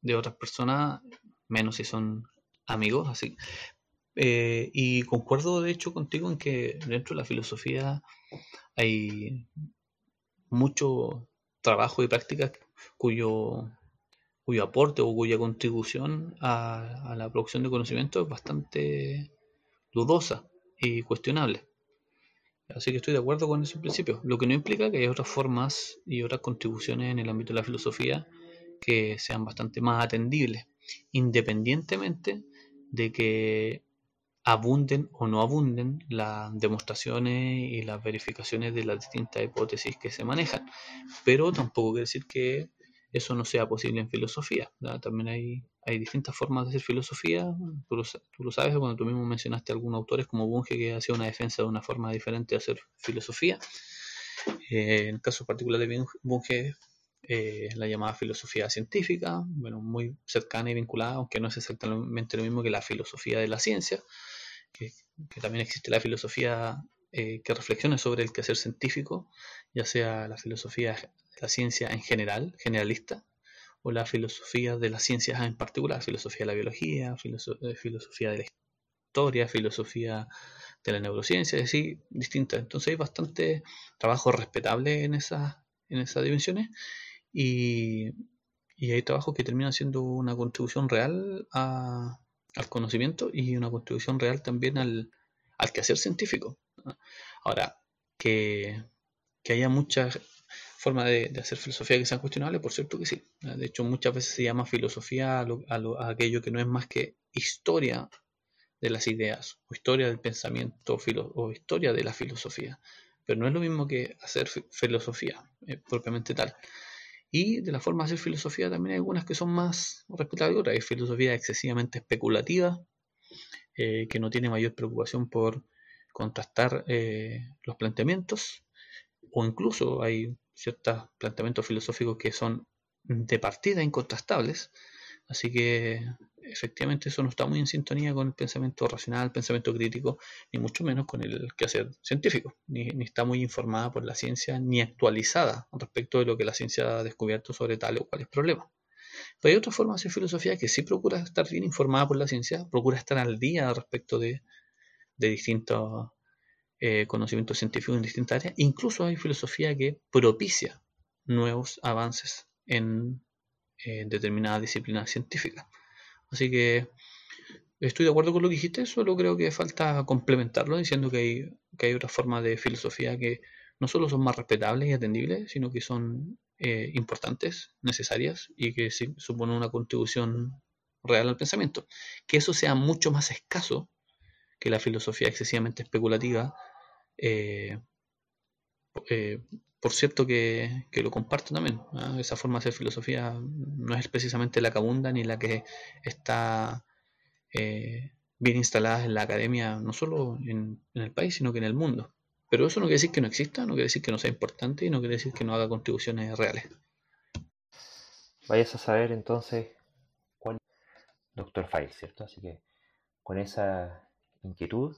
de otras personas, menos si son amigos, así. Eh, y concuerdo de hecho contigo en que dentro de la filosofía hay mucho trabajo y práctica cuyo, cuyo aporte o cuya contribución a, la producción de conocimiento es bastante dudosa y cuestionable. Así que estoy de acuerdo con ese principio, lo que no implica que hay otras formas y otras contribuciones en el ámbito de la filosofía que sean bastante más atendibles, independientemente de que abunden o no abunden las demostraciones y las verificaciones de las distintas hipótesis que se manejan. Pero tampoco quiere decir que eso no sea posible en filosofía. También hay, hay distintas formas de hacer filosofía. Tú lo, sabes cuando tú mismo mencionaste a algunos autores como Bunge que hacía una defensa de una forma diferente de hacer filosofía. Eh, en el caso particular de Bunge, eh, la llamada filosofía científica, bueno, muy cercana y vinculada, aunque no es exactamente lo mismo que la filosofía de la ciencia, que, también existe la filosofía eh, que reflexiona sobre el quehacer científico, ya sea la filosofía la ciencia en general, generalista, o la filosofía de las ciencias en particular, filosofía de la biología, eh, filosofía de la historia, filosofía de la neurociencia, es decir, distintas. Entonces hay bastante trabajo respetable en esas, en esas dimensiones y, hay trabajos que terminan siendo una contribución real al conocimiento y una contribución real también al, al quehacer científico. Ahora, que, haya muchas formas de, hacer filosofía que sean cuestionables, por cierto que sí. De hecho, muchas veces se llama filosofía a, aquello que no es más que historia de las ideas, o historia del pensamiento, o historia de la filosofía. Pero no es lo mismo que hacer filosofía eh, propiamente tal. Y de la forma de hacer filosofía también hay algunas que son más respetables que otras. Hay filosofía excesivamente especulativa, eh, que no tiene mayor preocupación por contrastar eh, los planteamientos, o incluso hay ciertos planteamientos filosóficos que son de partida incontrastables. Así que efectivamente eso no está muy en sintonía con el pensamiento racional, el pensamiento crítico, ni mucho menos con el quehacer científico, ni, está muy informada por la ciencia, ni actualizada respecto de lo que la ciencia ha descubierto sobre tal o cual problema. Pero hay otra forma de filosofía que sí procura estar bien informada por la ciencia, procura estar al día respecto de, distintos eh, conocimientos científicos en distintas áreas. Incluso hay filosofía que propicia nuevos avances en determinadas disciplinas científicas. Así que estoy de acuerdo con lo que dijiste, solo creo que falta complementarlo diciendo que hay, que hay otras formas de filosofía que no solo son más respetables y atendibles, sino que son eh, importantes, necesarias y que suponen una contribución real al pensamiento. Que eso sea mucho más escaso que la filosofía excesivamente especulativa, eh, eh, por cierto que, lo comparto también. ¿ah? Esa forma de hacer filosofía no es precisamente la que abunda ni la que está eh, bien instalada en la academia, no solo en, el país, sino que en el mundo. Pero eso no quiere decir que no exista, no quiere decir que no sea importante y no quiere decir que no haga contribuciones reales. Vayas a saber entonces cuál Doctor File, ¿cierto? Así que con esa inquietud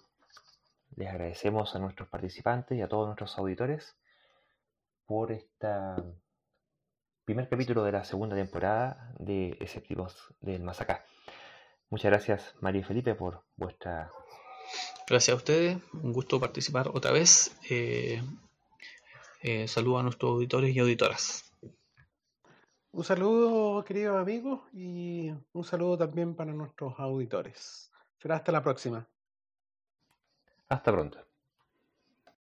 les agradecemos a nuestros participantes y a todos nuestros auditores por este primer capítulo de la segunda temporada de Escépticos del Masacá. Muchas gracias, María y Felipe, por vuestra. Gracias a ustedes, un gusto participar otra vez. Eh, eh, saludo a nuestros auditores y auditoras. Un saludo, queridos amigos, y un saludo también para nuestros auditores. Será hasta la próxima. Hasta pronto.